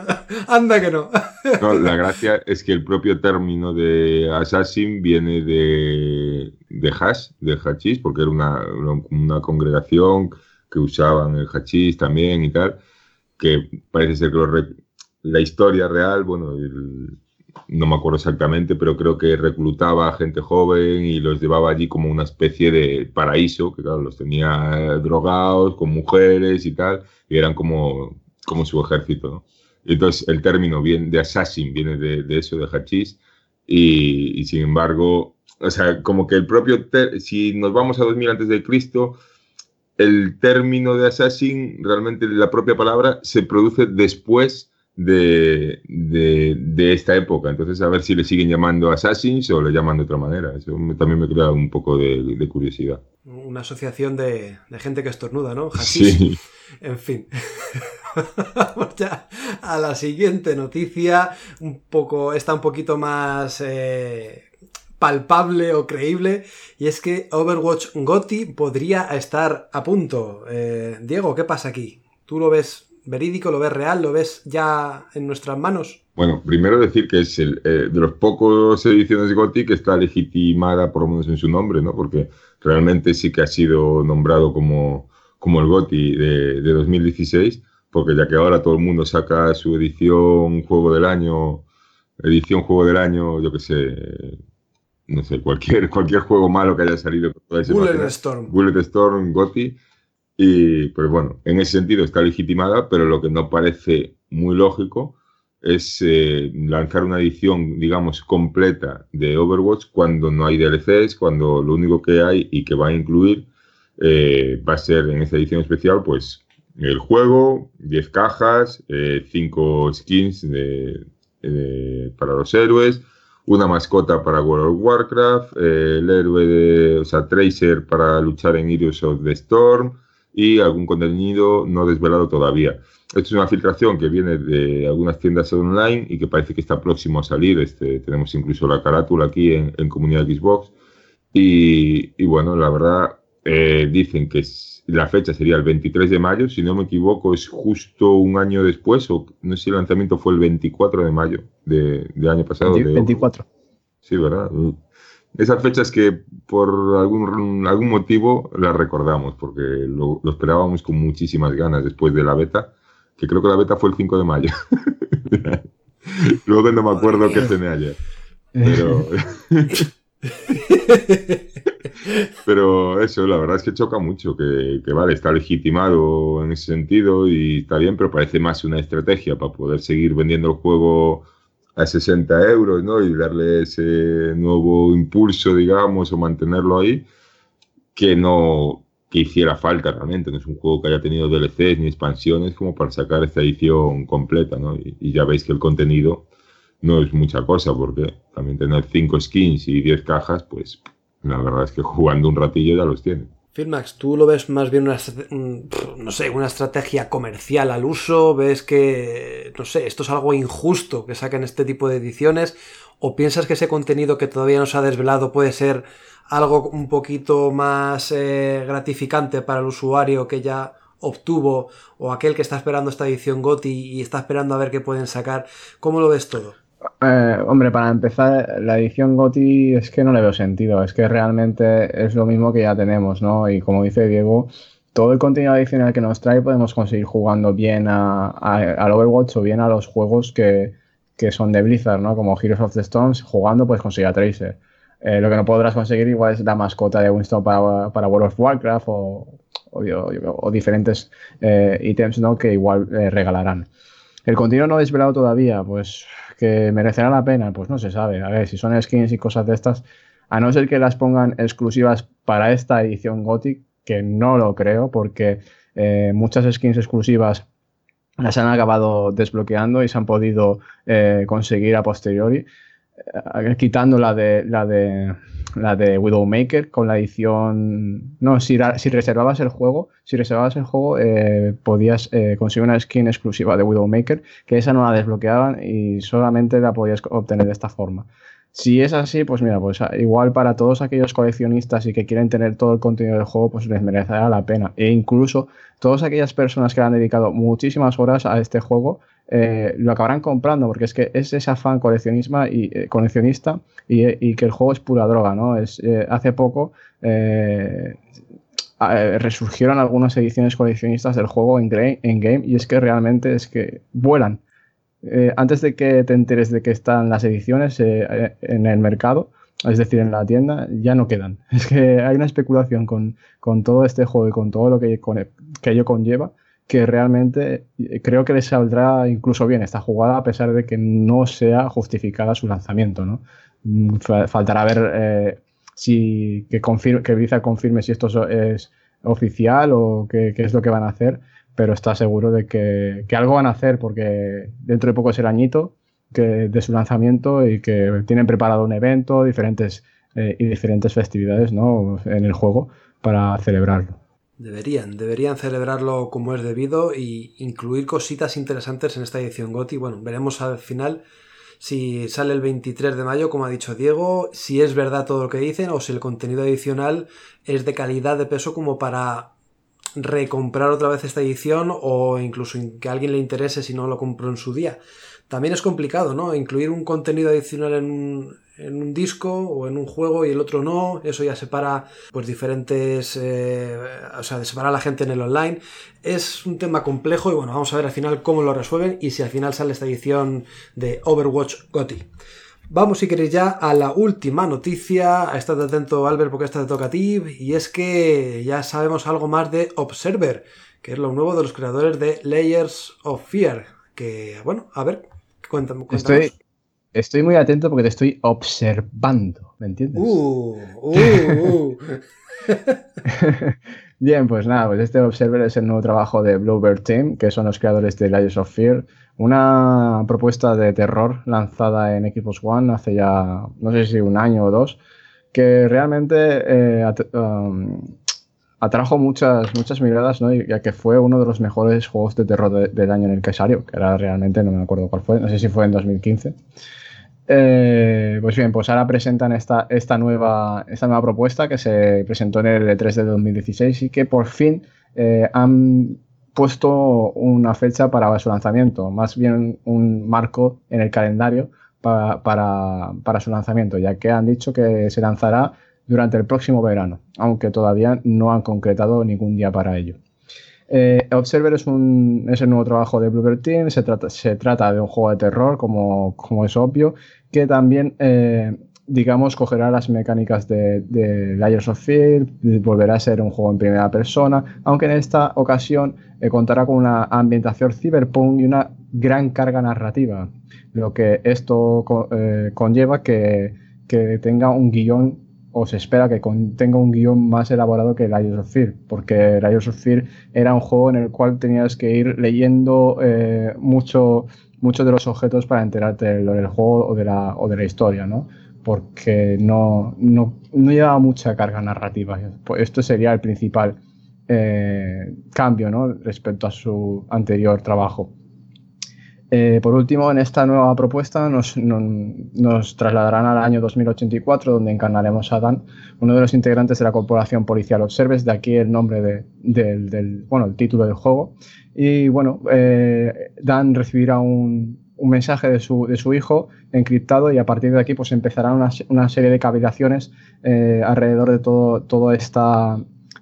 Anda que no. no. La gracia es que el propio término de assassin viene de, de hash, de hachís, porque era una, una, una congregación que usaban el hachís también y tal que parece ser que lo la historia real, bueno, el, no me acuerdo exactamente, pero creo que reclutaba a gente joven y los llevaba allí como una especie de paraíso, que claro, los tenía drogados, con mujeres y tal, y eran como, como su ejército, ¿no? Entonces el término viene de assassin, viene de, de eso, de hachís, y, y, sin embargo, o sea, como que el propio, si nos vamos a 2000 antes de Cristo, el término de assassin, realmente la propia palabra, se produce después de, de, de, esta época. Entonces, a ver si le siguen llamando assassins o le llaman de otra manera. Eso me, también me crea un poco de, de curiosidad. Una asociación de, gente que estornuda, ¿no? Hachís. Sí. En fin. (laughs) Vamos ya a la siguiente noticia. Un poco, está un poquito más. Eh palpable o creíble y es que Overwatch Gotti podría estar a punto. Eh, Diego, ¿qué pasa aquí? ¿Tú lo ves verídico, lo ves real, lo ves ya en nuestras manos? Bueno, primero decir que es el, eh, de los pocos ediciones de Gotti que está legitimada por lo menos en su nombre, ¿no? Porque realmente sí que ha sido nombrado como, como el Gotti de, de 2016, porque ya que ahora todo el mundo saca su edición Juego del Año, edición Juego del Año, yo que sé, no sé, cualquier, cualquier juego malo que haya salido. Bullet Storm. Bullet Storm, Gotti. Y pues bueno, en ese sentido está legitimada, pero lo que no parece muy lógico es eh, lanzar una edición, digamos, completa de Overwatch cuando no hay DLCs, cuando lo único que hay y que va a incluir eh, va a ser en esta edición especial, pues el juego, 10 cajas, 5 skins para los héroes, una mascota para World of Warcraft, el héroe de, o sea, Tracer para luchar en Heroes of the Storm y algún contenido no desvelado todavía. Esto es una filtración que viene de algunas tiendas online y que parece que está próximo a salir. Este, tenemos incluso la carátula aquí en, Comunidad Xbox. Y, bueno, la verdad, eh, dicen que la fecha sería el 23 de mayo. Si no me equivoco, es justo un año después, o no sé si el lanzamiento fue el 24 de mayo de, año pasado. 24. sí, ¿verdad? Esas fechas que por algún, algún motivo las recordamos, porque lo, lo esperábamos con muchísimas ganas después de la beta que creo que la beta fue el 5 de mayo. (laughs) Luego no me acuerdo qué cené ayer. Pero... (laughs) (laughs) (laughs) pero eso, la verdad es que choca mucho, que, vale, está legitimado en ese sentido y está bien, pero parece más una estrategia para poder seguir vendiendo el juego a 60 euros, ¿no? Y darle ese nuevo impulso, digamos, o mantenerlo ahí, que no, que hiciera falta realmente. No es un juego que haya tenido DLCs ni expansiones como para sacar esta edición completa, ¿no? Y, ya veis que el contenido no es mucha cosa, porque también tener 5 skins y 10 cajas, pues la verdad es que (laughs) jugando un ratillo ya los tiene. Filmax, ¿tú lo ves más bien una, no sé, una estrategia comercial al uso? ¿Ves que, no sé, esto es algo injusto que saquen este tipo de ediciones? ¿O piensas que ese contenido que todavía no se ha desvelado puede ser algo un poquito más eh, gratificante para el usuario que ya obtuvo o aquel que está esperando esta edición GOTI y está esperando a ver qué pueden sacar. ¿Cómo lo ves todo? Eh, hombre, para empezar, la edición GOTI es que no le veo sentido, es que realmente es lo mismo que ya tenemos, ¿no? Y como dice Diego, todo el contenido adicional que nos trae podemos conseguir jugando bien a, al Overwatch o bien a los juegos que, que, son de Blizzard, ¿no? Como Heroes of the Storms, jugando pues conseguir a Tracer. Eh, lo que no podrás conseguir igual es la mascota de Winston para, World of Warcraft o, o, diferentes eh, ítems ¿no? que igual eh, regalarán. El contenido no desvelado todavía, pues que merecerá la pena, pues no se sabe. A ver, si son skins y cosas de estas, a no ser que las pongan exclusivas para esta edición Gothic, que no lo creo, porque muchas skins exclusivas las han acabado desbloqueando y se han podido conseguir a posteriori. Eh, quitando la de la de la de Widowmaker con la edición no si, reservabas el juego si reservabas el juego eh, podías eh, conseguir una skin exclusiva de Widowmaker que esa no la desbloqueaban y solamente la podías obtener de esta forma si es así, pues mira, pues igual para todos aquellos coleccionistas y que quieren tener todo el contenido del juego, pues les merecerá la pena. E incluso todas aquellas personas que han dedicado muchísimas horas a este juego, eh, lo acabarán comprando, porque es que es ese afán coleccionismo y, eh, coleccionista y, que el juego es pura droga, ¿no? Es, eh, hace poco resurgieron algunas ediciones coleccionistas del juego en, en game y es que realmente es que vuelan. antes de que te enteres de que están las ediciones en el mercado, es decir, en la tienda, ya no quedan. (laughs) Es que hay una especulación con, todo este juego y con todo lo que, que ello conlleva, que realmente eh, creo que les saldrá incluso bien esta jugada a pesar de que no sea justificada su lanzamiento. ¿no? Mm, faltará ver eh, si que, confirme, que Blizzard confirme si esto es oficial o qué, es lo que van a hacer, pero está seguro de que, algo van a hacer porque dentro de poco es el añito que, de su lanzamiento y que tienen preparado un evento diferentes, eh, y diferentes festividades ¿no? en el juego para celebrarlo. Deberían, deberían celebrarlo como es debido y incluir cositas interesantes en esta edición GOTI. Bueno, veremos al final si sale el 23 de mayo, como ha dicho Diego, si es verdad todo lo que dicen o si el contenido adicional es de calidad de peso como para recomprar otra vez esta edición o incluso que a alguien le interese si no lo compró en su día. También es complicado, ¿no? Incluir un contenido adicional en un, en un disco o en un juego y el otro no, eso ya separa pues diferentes, eh, o sea, separa a la gente en el online. Es un tema complejo y bueno, vamos a ver al final cómo lo resuelven y si al final sale esta edición de Overwatch GOTY. Vamos, si queréis, ya a la última noticia. Estad atento, Albert, porque esta te toca a ti. Y es que ya sabemos algo más de Observer, que es lo nuevo de los creadores de Layers of Fear. Que, bueno, a ver, cuéntame. Estoy, Estoy muy atento porque te estoy observando. ¿me entiendes? Uh, uh, (laughs) uh. Bien, pues nada, pues este Observer es el nuevo trabajo de Bluebird Team, que son los creadores de Layers of Fear, una propuesta de terror lanzada en Xbox One hace ya, no sé si un año o dos, que realmente eh, um, atrajo muchas, muchas miradas, ¿no? Ya que fue uno de los mejores juegos de terror de- del año en el que que era realmente, no me acuerdo cuál fue, no sé si fue en 2015. Eh, pues bien, pues ahora presentan esta, esta, nueva, esta nueva propuesta que se presentó en el E3 de 2016 y que por fin eh, han puesto una fecha para su lanzamiento, más bien un marco en el calendario pa- para, para su lanzamiento, ya que han dicho que se lanzará durante el próximo verano, aunque todavía no han concretado ningún día para ello. Eh, Observer es, un, es el nuevo trabajo de Bluebird Team, se trata, se trata de un juego de terror, como, como es obvio, que también, eh, digamos, cogerá las mecánicas de, de Layers of Fear, volverá a ser un juego en primera persona, aunque en esta ocasión eh, contará con una ambientación cyberpunk y una gran carga narrativa, lo que esto co- conlleva que, que tenga un guion o se espera que con- tenga un guion más elaborado que Layers of Fear, porque Layers of Fear era un juego en el cual tenías que ir leyendo eh, mucho, muchos de los objetos para enterarte de lo del juego o de la, o de la historia, ¿no? Porque no, no, no llevaba mucha carga narrativa. Esto sería el principal eh, cambio, ¿no? Respecto a su anterior trabajo. Eh, por último, en esta nueva propuesta nos, no- nos trasladarán al año 2084, donde encarnaremos a Dan, uno de los integrantes de la corporación policial Observes, de aquí el nombre de- del, bueno, el título del juego. Y bueno, eh, Dan recibirá un, un mensaje de su, de su hijo encriptado y a partir de aquí pues empezará una, se- una serie de cavilaciones eh, alrededor de todo, todo esta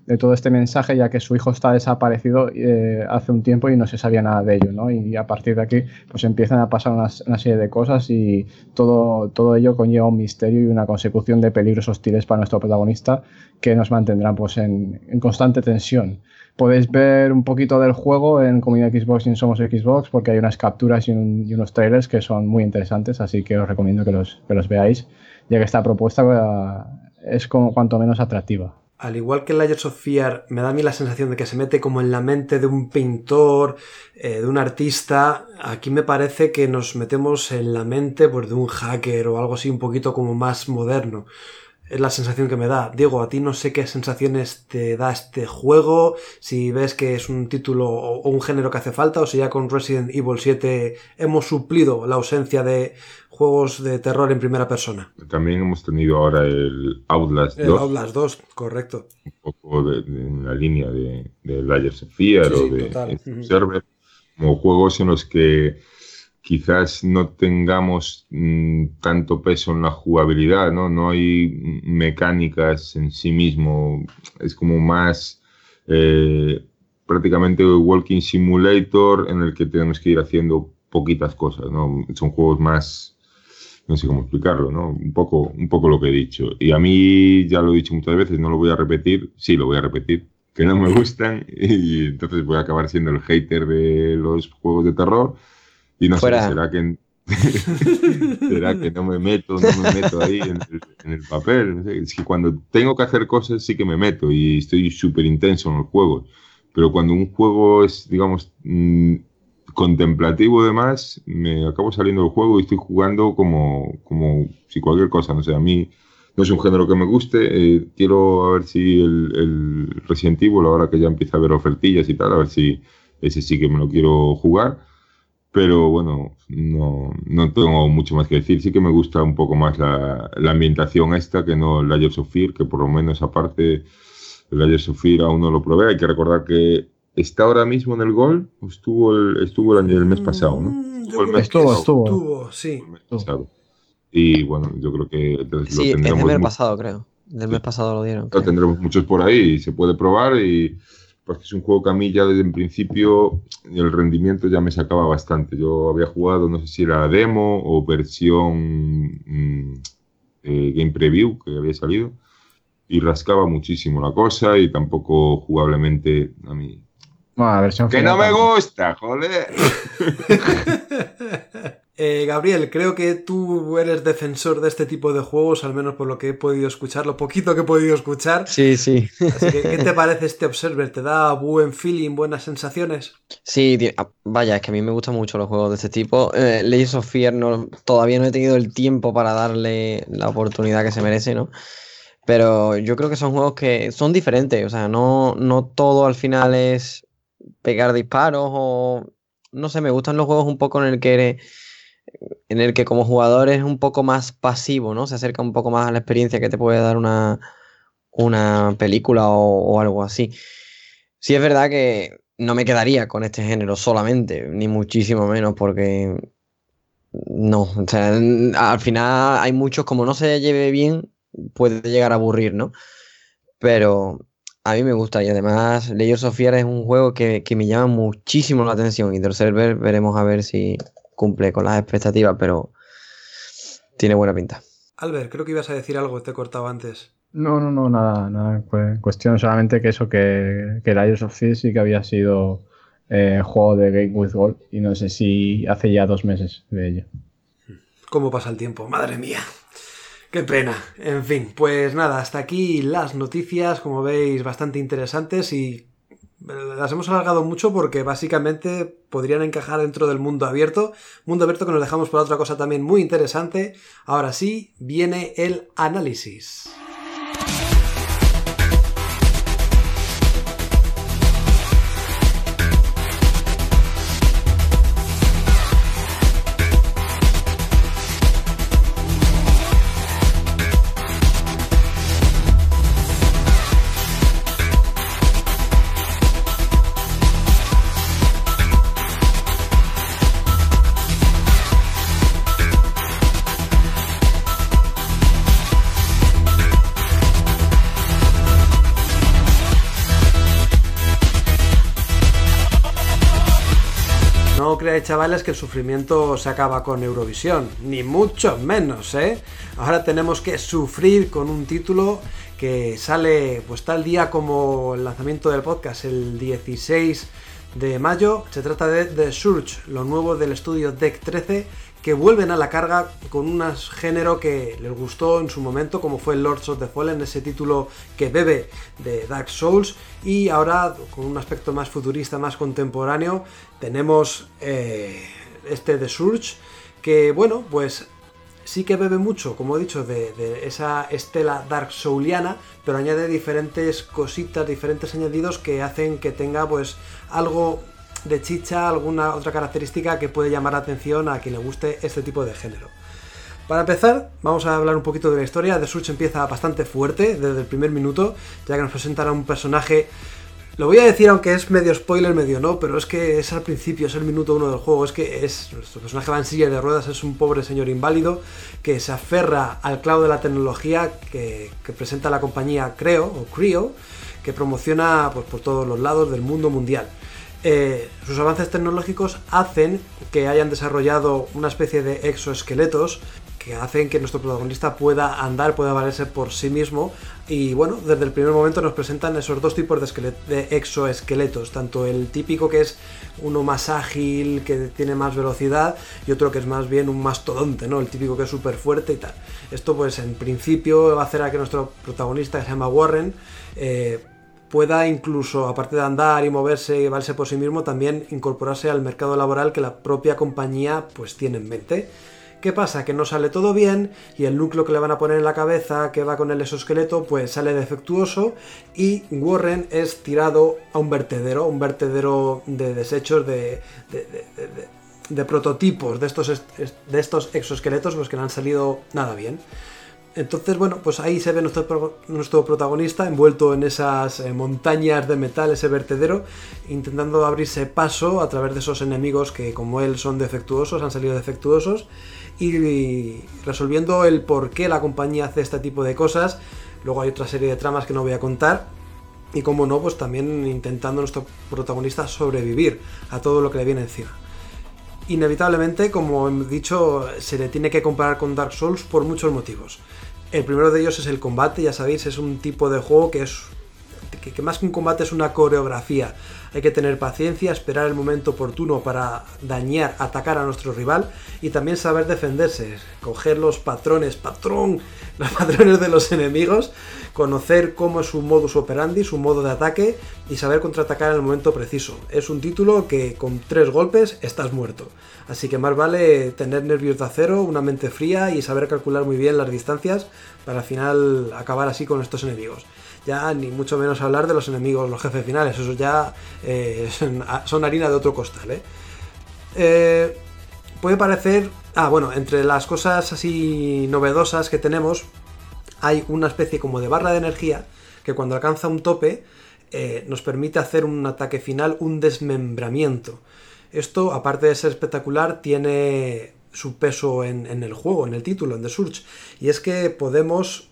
de todo este mensaje, ya que su hijo está desaparecido eh, hace un tiempo y no se sabía nada de ello, ¿no? Y a partir de aquí, pues empiezan a pasar una, serie de cosas y todo, todo ello conlleva un misterio y una consecución de peligros hostiles para nuestro protagonista que nos mantendrán pues en, constante tensión. Podéis ver un poquito del juego en Comunidad Xbox y Somos Xbox porque hay unas capturas y, y unos trailers que son muy interesantes, así que os recomiendo que los, que los veáis, ya que esta propuesta eh, es como cuanto menos atractiva. Al igual que Layers of Fear, me da a mí la sensación de que se mete como en la mente de un pintor, eh, de un artista. Aquí me parece que nos metemos en la mente pues, de un hacker o algo así un poquito como más moderno. Es la sensación que me da. Diego, a ti no sé qué sensaciones te da este juego, si ves que es un título o un género que hace falta, o si ya con Resident Evil 7 hemos suplido la ausencia de juegos de terror en primera persona. También hemos tenido ahora el Outlast El 2, Outlast 2, correcto. un poco de, de- en la línea de, de Layers of Fear Sí, o sí, de. Observer, como juegos en los que quizás no tengamos mm, tanto peso en la jugabilidad, ¿no? No hay mecánicas en sí mismo, es como más eh, prácticamente Walking Simulator en el que tenemos que ir haciendo poquitas cosas, ¿no? Son juegos más no sé cómo explicarlo, ¿no? Un poco, un poco lo que he dicho. Y a mí, ya lo he dicho muchas veces, no lo voy a repetir, sí, lo voy a repetir, que no me gustan (laughs) y entonces voy a acabar siendo el hater de los juegos de terror y no Fuera. sé, será que, (laughs) será que no me meto, no me meto ahí en el, en el papel. no sé. Es que cuando tengo que hacer cosas sí que me meto y estoy súper intenso en los juegos. Pero cuando un juego es, digamos, mm, contemplativo demás, me acabo saliendo del juego y estoy jugando como, como si cualquier cosa, no sé, a mí no es un género que me guste, eh, quiero a ver si el, el Resident Evil, ahora que ya empieza a haber ofertillas y tal, a ver si ese sí que me lo quiero jugar, pero bueno, no, no tengo mucho más que decir, sí que me gusta un poco más la, la ambientación esta que no el Layers of Fear, que por lo menos aparte el Layers of Fear aún no lo probé, hay que recordar que está ahora mismo en el gol, estuvo el, estuvo el, año- el mes pasado, ¿no? Mm, yo Estuvo el mes Estuvo, pasado. estuvo. Estuvo, sí. El mes pasado. Y bueno, yo creo que entonces Sí, lo tendremos del mes pasado, creo. Del mes pasado lo dieron. lo creo. tendremos muchos por ahí y se puede probar y pues es un juego que a mí ya desde el principio el rendimiento ya me sacaba bastante. Yo había jugado, no sé si era demo o versión mm, eh, game preview que había salido y rascaba muchísimo la cosa y tampoco jugablemente a mí. Bueno, la versión ¡Que final no me también. gusta, joder! (laughs) Eh, Gabriel, creo que tú eres defensor de este tipo de juegos, al menos por lo que he podido escuchar, lo poquito que he podido escuchar. Sí, sí. Así que, ¿qué te (laughs) parece este Observer? ¿Te da buen feeling, buenas sensaciones? Sí, ah, vaya, es que a mí me gustan mucho los juegos de este tipo. Eh, Layers of Fear no, todavía no he tenido el tiempo para darle la oportunidad que se merece, ¿no? Pero yo creo que son juegos que son diferentes, o sea, no, no todo al final es pegar disparos o... No sé, me gustan los juegos un poco en el que eres- en el que como jugador es un poco más pasivo, ¿no? Se acerca un poco más a la experiencia que te puede dar una, una película o, o algo así. Sí es verdad que no me quedaría con este género solamente, ni muchísimo menos, porque no, o sea, al final hay muchos, como no se lleve bien, puede llegar a aburrir, ¿no? Pero a mí me gusta y además Layers of Fear es un juego que, que me llama muchísimo la atención y server veremos a ver si cumple con las expectativas, pero tiene buena pinta. Albert, creo que ibas a decir algo, te he cortado antes. No, no, no, nada, nada. cu- Cuestión solamente que eso, que, que Layers of Fear sí que había sido eh, juego de Game with Gold y no sé si hace ya dos meses de ello. ¿Cómo pasa el tiempo? Madre mía. Qué pena. En fin, pues nada, hasta aquí las noticias, como veis, bastante interesantes y las hemos alargado mucho porque básicamente podrían encajar dentro del mundo abierto. Mundo abierto que nos dejamos para otra cosa también muy interesante. Ahora sí, viene el análisis. No creáis, chavales, que el sufrimiento se acaba con Eurovisión, ni mucho menos, ¿eh? Ahora tenemos que sufrir con un título que sale pues tal día como el lanzamiento del podcast, el 16 de mayo. Se trata de The Surge, lo nuevo del estudio Deck 13, que vuelven a la carga con un género que les gustó en su momento, como fue Lords of the Fallen, ese título que bebe de Dark Souls, y ahora con un aspecto más futurista, más contemporáneo, tenemos eh, este The Surge, que bueno, pues sí que bebe mucho, como he dicho, de, de esa estela Dark Souliana, pero añade diferentes cositas, diferentes añadidos que hacen que tenga pues algo de chicha, alguna otra característica que puede llamar la atención a quien le guste este tipo de género. Para empezar, vamos a hablar un poquito de la historia. The Surge empieza bastante fuerte desde el primer minuto, ya que nos presentan a un personaje. Lo voy a decir aunque es medio spoiler, medio no, pero es que es al principio, es el minuto uno del juego. Es que es nuestro personaje va en silla de ruedas, es un pobre señor inválido que se aferra al clavo de la tecnología que, que presenta la compañía Creo o Creo, que promociona pues, por todos los lados del mundo mundial. Eh, sus avances tecnológicos hacen que hayan desarrollado una especie de exoesqueletos que hacen que nuestro protagonista pueda andar, pueda valerse por sí mismo. Y bueno, desde el primer momento nos presentan esos dos tipos de, esquele- de exoesqueletos, tanto el típico que es uno más ágil, que tiene más velocidad, y otro que es más bien un mastodonte, ¿no? El típico que es súper fuerte y tal. Esto pues en principio va a hacer a que nuestro protagonista, que se llama Warren, eh, pueda incluso, aparte de andar y moverse y valerse por sí mismo, también incorporarse al mercado laboral que la propia compañía pues tiene en mente. ¿Qué pasa? Que no sale todo bien y el núcleo que le van a poner en la cabeza, que va con el exoesqueleto, pues sale defectuoso y Warren es tirado a un vertedero, un vertedero de desechos de, de- de- de- prototipos de estos, est- est- de estos exoesqueletos pues que no han salido nada bien. Entonces, bueno, pues ahí se ve nuestro, nuestro protagonista envuelto en esas eh, montañas de metal, ese vertedero, intentando abrirse paso a través de esos enemigos que como él son defectuosos, han salido defectuosos, y resolviendo el por qué la compañía hace este tipo de cosas. Luego hay otra serie de tramas que no voy a contar. Y como no, pues también intentando nuestro protagonista sobrevivir a todo lo que le viene encima. Inevitablemente, como he dicho, se le tiene que comparar con Dark Souls por muchos motivos. El primero de ellos es el combate, ya sabéis, es un tipo de juego que es que más que un combate es una coreografía. Hay que tener paciencia, esperar el momento oportuno para dañar, atacar a nuestro rival y también saber defenderse, coger los patrones, patrón, (laughs) los patrones de los enemigos, conocer cómo es su modus operandi, su modo de ataque y saber contraatacar en el momento preciso. Es un título que con tres golpes estás muerto. Así que más vale tener nervios de acero, una mente fría y saber calcular muy bien las distancias para al final acabar así con estos enemigos ya ni mucho menos hablar de los enemigos, los jefes finales, eso ya eh, (laughs) son, harina de otro costal. ¿eh? ¿eh? puede parecer, ah, bueno, entre las cosas así novedosas que tenemos, hay una especie como de barra de energía que cuando alcanza un tope eh, nos permite hacer un ataque final, un desmembramiento. Esto, aparte de ser espectacular, tiene su peso en, el juego, en el título, en The Surge. Y es que podemos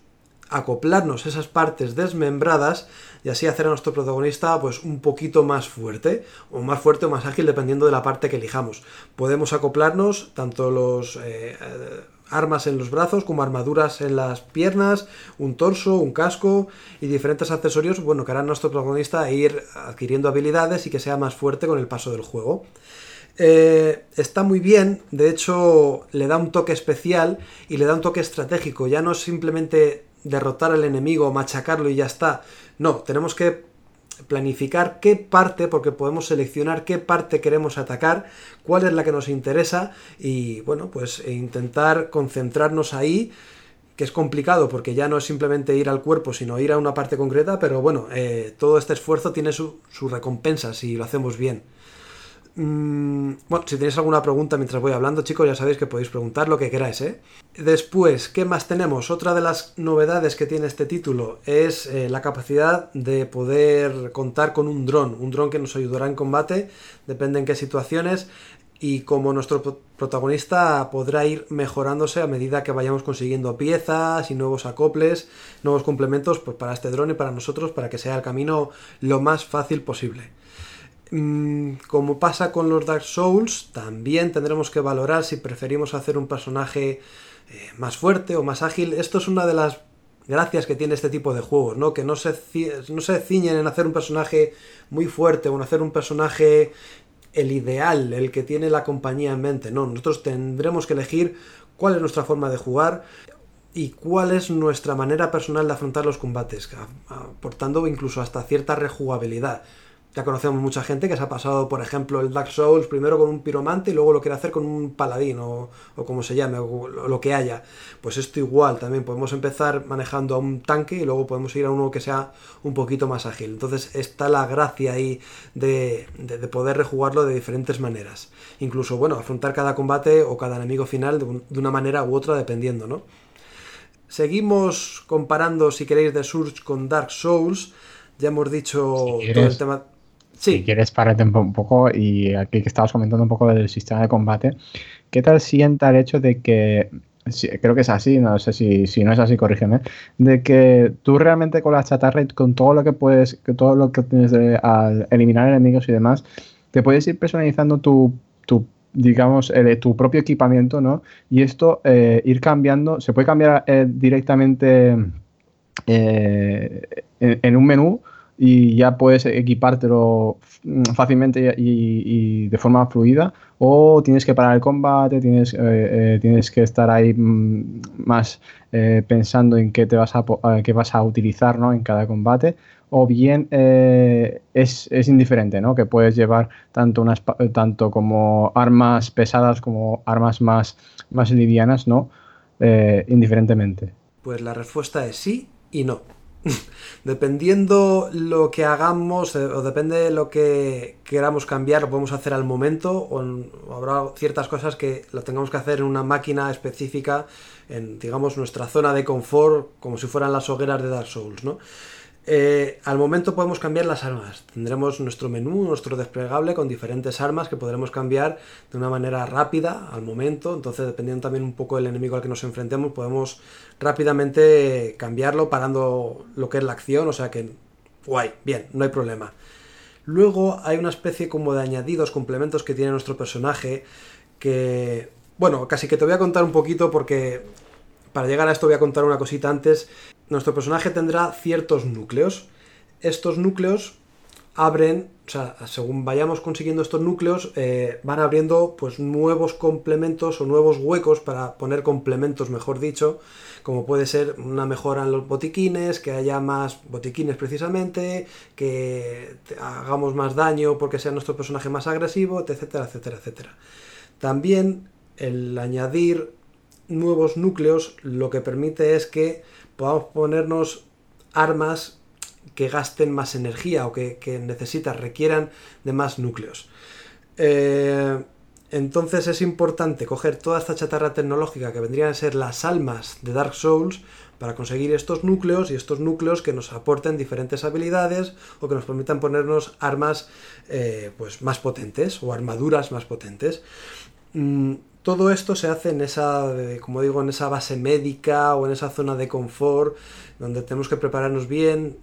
acoplarnos esas partes desmembradas y así hacer a nuestro protagonista pues un poquito más fuerte o más fuerte o más ágil dependiendo de la parte que elijamos. Podemos acoplarnos tanto los eh, armas en los brazos como armaduras en las piernas, un torso, un casco y diferentes accesorios bueno, que harán nuestro protagonista ir adquiriendo habilidades y que sea más fuerte con el paso del juego. Eh, está muy bien, de hecho le da un toque especial y le da un toque estratégico, ya no es simplemente derrotar al enemigo, machacarlo y ya está. No, tenemos que planificar qué parte, porque podemos seleccionar qué parte queremos atacar, cuál es la que nos interesa y bueno, pues e intentar concentrarnos ahí, que es complicado porque ya no es simplemente ir al cuerpo, sino ir a una parte concreta, pero bueno, eh, todo este esfuerzo tiene su, su recompensa si lo hacemos bien. Mm, bueno, si tenéis alguna pregunta mientras voy hablando, chicos, ya sabéis que podéis preguntar lo que queráis, ¿eh? Después, ¿qué más tenemos? Otra de las novedades que tiene este título es eh, la capacidad de poder contar con un dron, un dron que nos ayudará en combate, depende en qué situaciones, y como nuestro protagonista podrá ir mejorándose a medida que vayamos consiguiendo piezas y nuevos acoples, nuevos complementos pues para este dron y para nosotros, para que sea el camino lo más fácil posible. Mm, como pasa con los Dark Souls, también tendremos que valorar si preferimos hacer un personaje eh, más fuerte o más ágil. Esto es una de las gracias que tiene este tipo de juegos, ¿no? Que no se ciñen en hacer un personaje muy fuerte o en hacer un personaje el ideal, el que tiene la compañía en mente. No, nosotros tendremos que elegir cuál es nuestra forma de jugar y cuál es nuestra manera personal de afrontar los combates, aportando incluso hasta cierta rejugabilidad. Ya conocemos mucha gente que se ha pasado, por ejemplo, el Dark Souls primero con un piromante y luego lo quiere hacer con un paladín o, como se llame, o lo que haya. Pues esto igual también podemos empezar manejando a un tanque y luego podemos ir a uno que sea un poquito más ágil. Entonces está la gracia ahí de, de, poder rejugarlo de diferentes maneras. Incluso, bueno, afrontar cada combate o cada enemigo final de, de una manera u otra dependiendo, ¿no? Seguimos comparando, si queréis, The Surge con Dark Souls. Ya hemos dicho todo el tema si quieres, párate un poco y aquí que estabas comentando un poco del sistema de combate, ¿qué tal sienta el hecho de que, creo que es así, no sé si, si no es así, corrígeme, de que tú realmente con la chatarra y con todo lo que puedes, todo lo que tienes de, al eliminar enemigos y demás, te puedes ir personalizando tu, tu digamos, tu propio equipamiento, ¿no? Y esto eh, ir cambiando, se puede cambiar eh, directamente eh, en, un menú y ya puedes equipártelo fácilmente y, de forma fluida o tienes que parar el combate, tienes, eh, eh, tienes que estar ahí mm, más eh, pensando en qué, te vas a, qué vas a utilizar ¿no? en cada combate o bien es, es, indiferente, ¿no? que puedes llevar tanto, unas, tanto como armas pesadas como armas más, más livianas, ¿no? indiferentemente. Pues la respuesta es sí y no. (laughs) Dependiendo lo que hagamos eh, o depende de lo que queramos cambiar, lo podemos hacer al momento o, habrá ciertas cosas que lo tengamos que hacer en una máquina específica, en digamos nuestra zona de confort, como si fueran las hogueras de Dark Souls, ¿no? Eh, al momento podemos cambiar las armas. Tendremos nuestro menú, nuestro desplegable con diferentes armas que podremos cambiar de una manera rápida al momento. Entonces, dependiendo también un poco del enemigo al que nos enfrentemos, podemos rápidamente cambiarlo parando lo que es la acción. O sea que, guay, bien, no hay problema. Luego hay una especie como de añadidos, complementos que tiene nuestro personaje que, bueno, casi que te voy a contar un poquito porque para llegar a esto voy a contar una cosita antes nuestro personaje tendrá ciertos núcleos. estos núcleos abren, o sea, según vayamos consiguiendo estos núcleos, eh, van abriendo pues nuevos complementos o nuevos huecos para poner complementos, mejor dicho, como puede ser una mejora en los botiquines, que haya más botiquines precisamente, que hagamos más daño porque sea nuestro personaje más agresivo, etcétera, etcétera, etcétera. También el añadir nuevos núcleos lo que permite es que podamos ponernos armas que gasten más energía o que, que necesitan, requieran de más núcleos. Eh, entonces es importante coger toda esta chatarra tecnológica que vendrían a ser las almas de Dark Souls para conseguir estos núcleos y estos núcleos que nos aporten diferentes habilidades o que nos permitan ponernos armas eh, pues más potentes o armaduras más potentes. Mm, todo esto se hace en esa, como digo, en esa base médica o en esa zona de confort donde tenemos que prepararnos bien,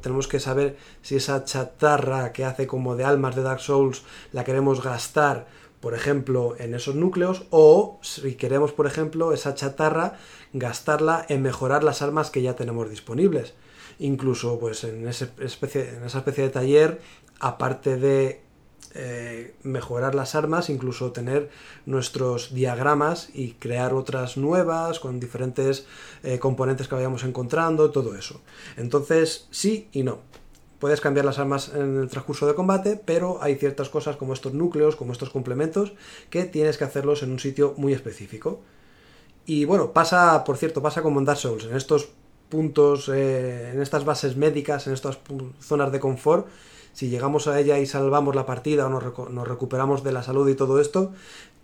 tenemos que saber si esa chatarra que hace como de almas de Dark Souls la queremos gastar, por ejemplo, en esos núcleos o si queremos, por ejemplo, esa chatarra gastarla en mejorar las armas que ya tenemos disponibles. Incluso, pues en esa especie de taller, aparte de eh, mejorar las armas, incluso tener nuestros diagramas y crear otras nuevas con diferentes eh, componentes que vayamos encontrando, todo eso. Entonces, sí y no. Puedes cambiar las armas en el transcurso de combate, pero hay ciertas cosas como estos núcleos, como estos complementos, que tienes que hacerlos en un sitio muy específico. Y bueno, pasa, por cierto, pasa como en Dark Souls, en estos puntos, eh, en estas bases médicas, en estas zonas de confort, si llegamos a ella y salvamos la partida o nos, recuperamos de la salud y todo esto,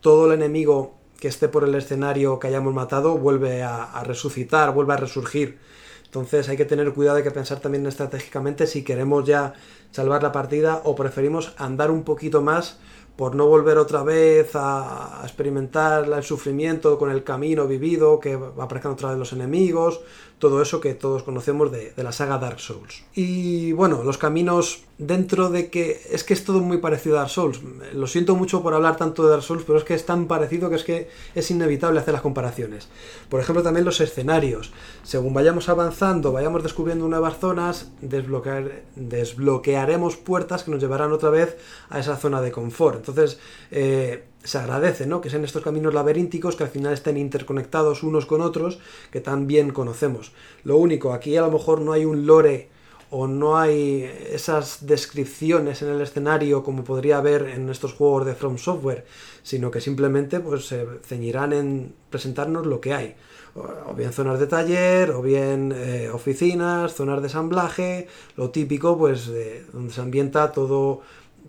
todo el enemigo que esté por el escenario que hayamos matado vuelve a, resucitar, vuelve a resurgir. Entonces hay que tener cuidado, hay que pensar también estratégicamente si queremos ya salvar la partida o preferimos andar un poquito más por no volver otra vez a, a experimentar el sufrimiento con el camino vivido, que aparezcan otra vez los enemigos, todo eso que todos conocemos de, la saga Dark Souls. Y bueno, los caminos dentro de que es que es todo muy parecido a Dark Souls. Lo siento mucho por hablar tanto de Dark Souls, pero es que es tan parecido que es que es inevitable hacer las comparaciones. Por ejemplo, también los escenarios. Según vayamos avanzando, vayamos descubriendo nuevas zonas, desbloquear, desbloquearemos puertas que nos llevarán otra vez a esa zona de confort. Entonces, eh, se agradece, ¿no? Que sean estos caminos laberínticos que al final estén interconectados unos con otros, que tan bien conocemos. Lo único, aquí a lo mejor no hay un lore o no hay esas descripciones en el escenario como podría haber en estos juegos de From Software, sino que simplemente pues se ceñirán en presentarnos lo que hay. O bien zonas de taller, o bien eh, oficinas, zonas de ensamblaje, lo típico pues de donde se ambienta todo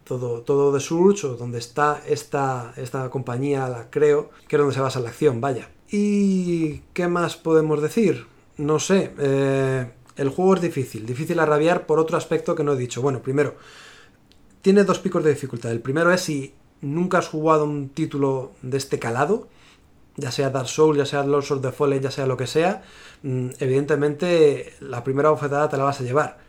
todo, todo de Surge, o donde está esta, esta compañía, la creo, que es donde se basa la acción, vaya. ¿Y qué más podemos decir? No sé, eh, el juego es difícil, difícil a rabiar por otro aspecto que no he dicho. Bueno, primero, tiene dos picos de dificultad. El primero es si nunca has jugado un título de este calado, ya sea Dark Souls, ya sea Lords of the Fallen, ya sea lo que sea, mm, evidentemente la primera bofetada te la vas a llevar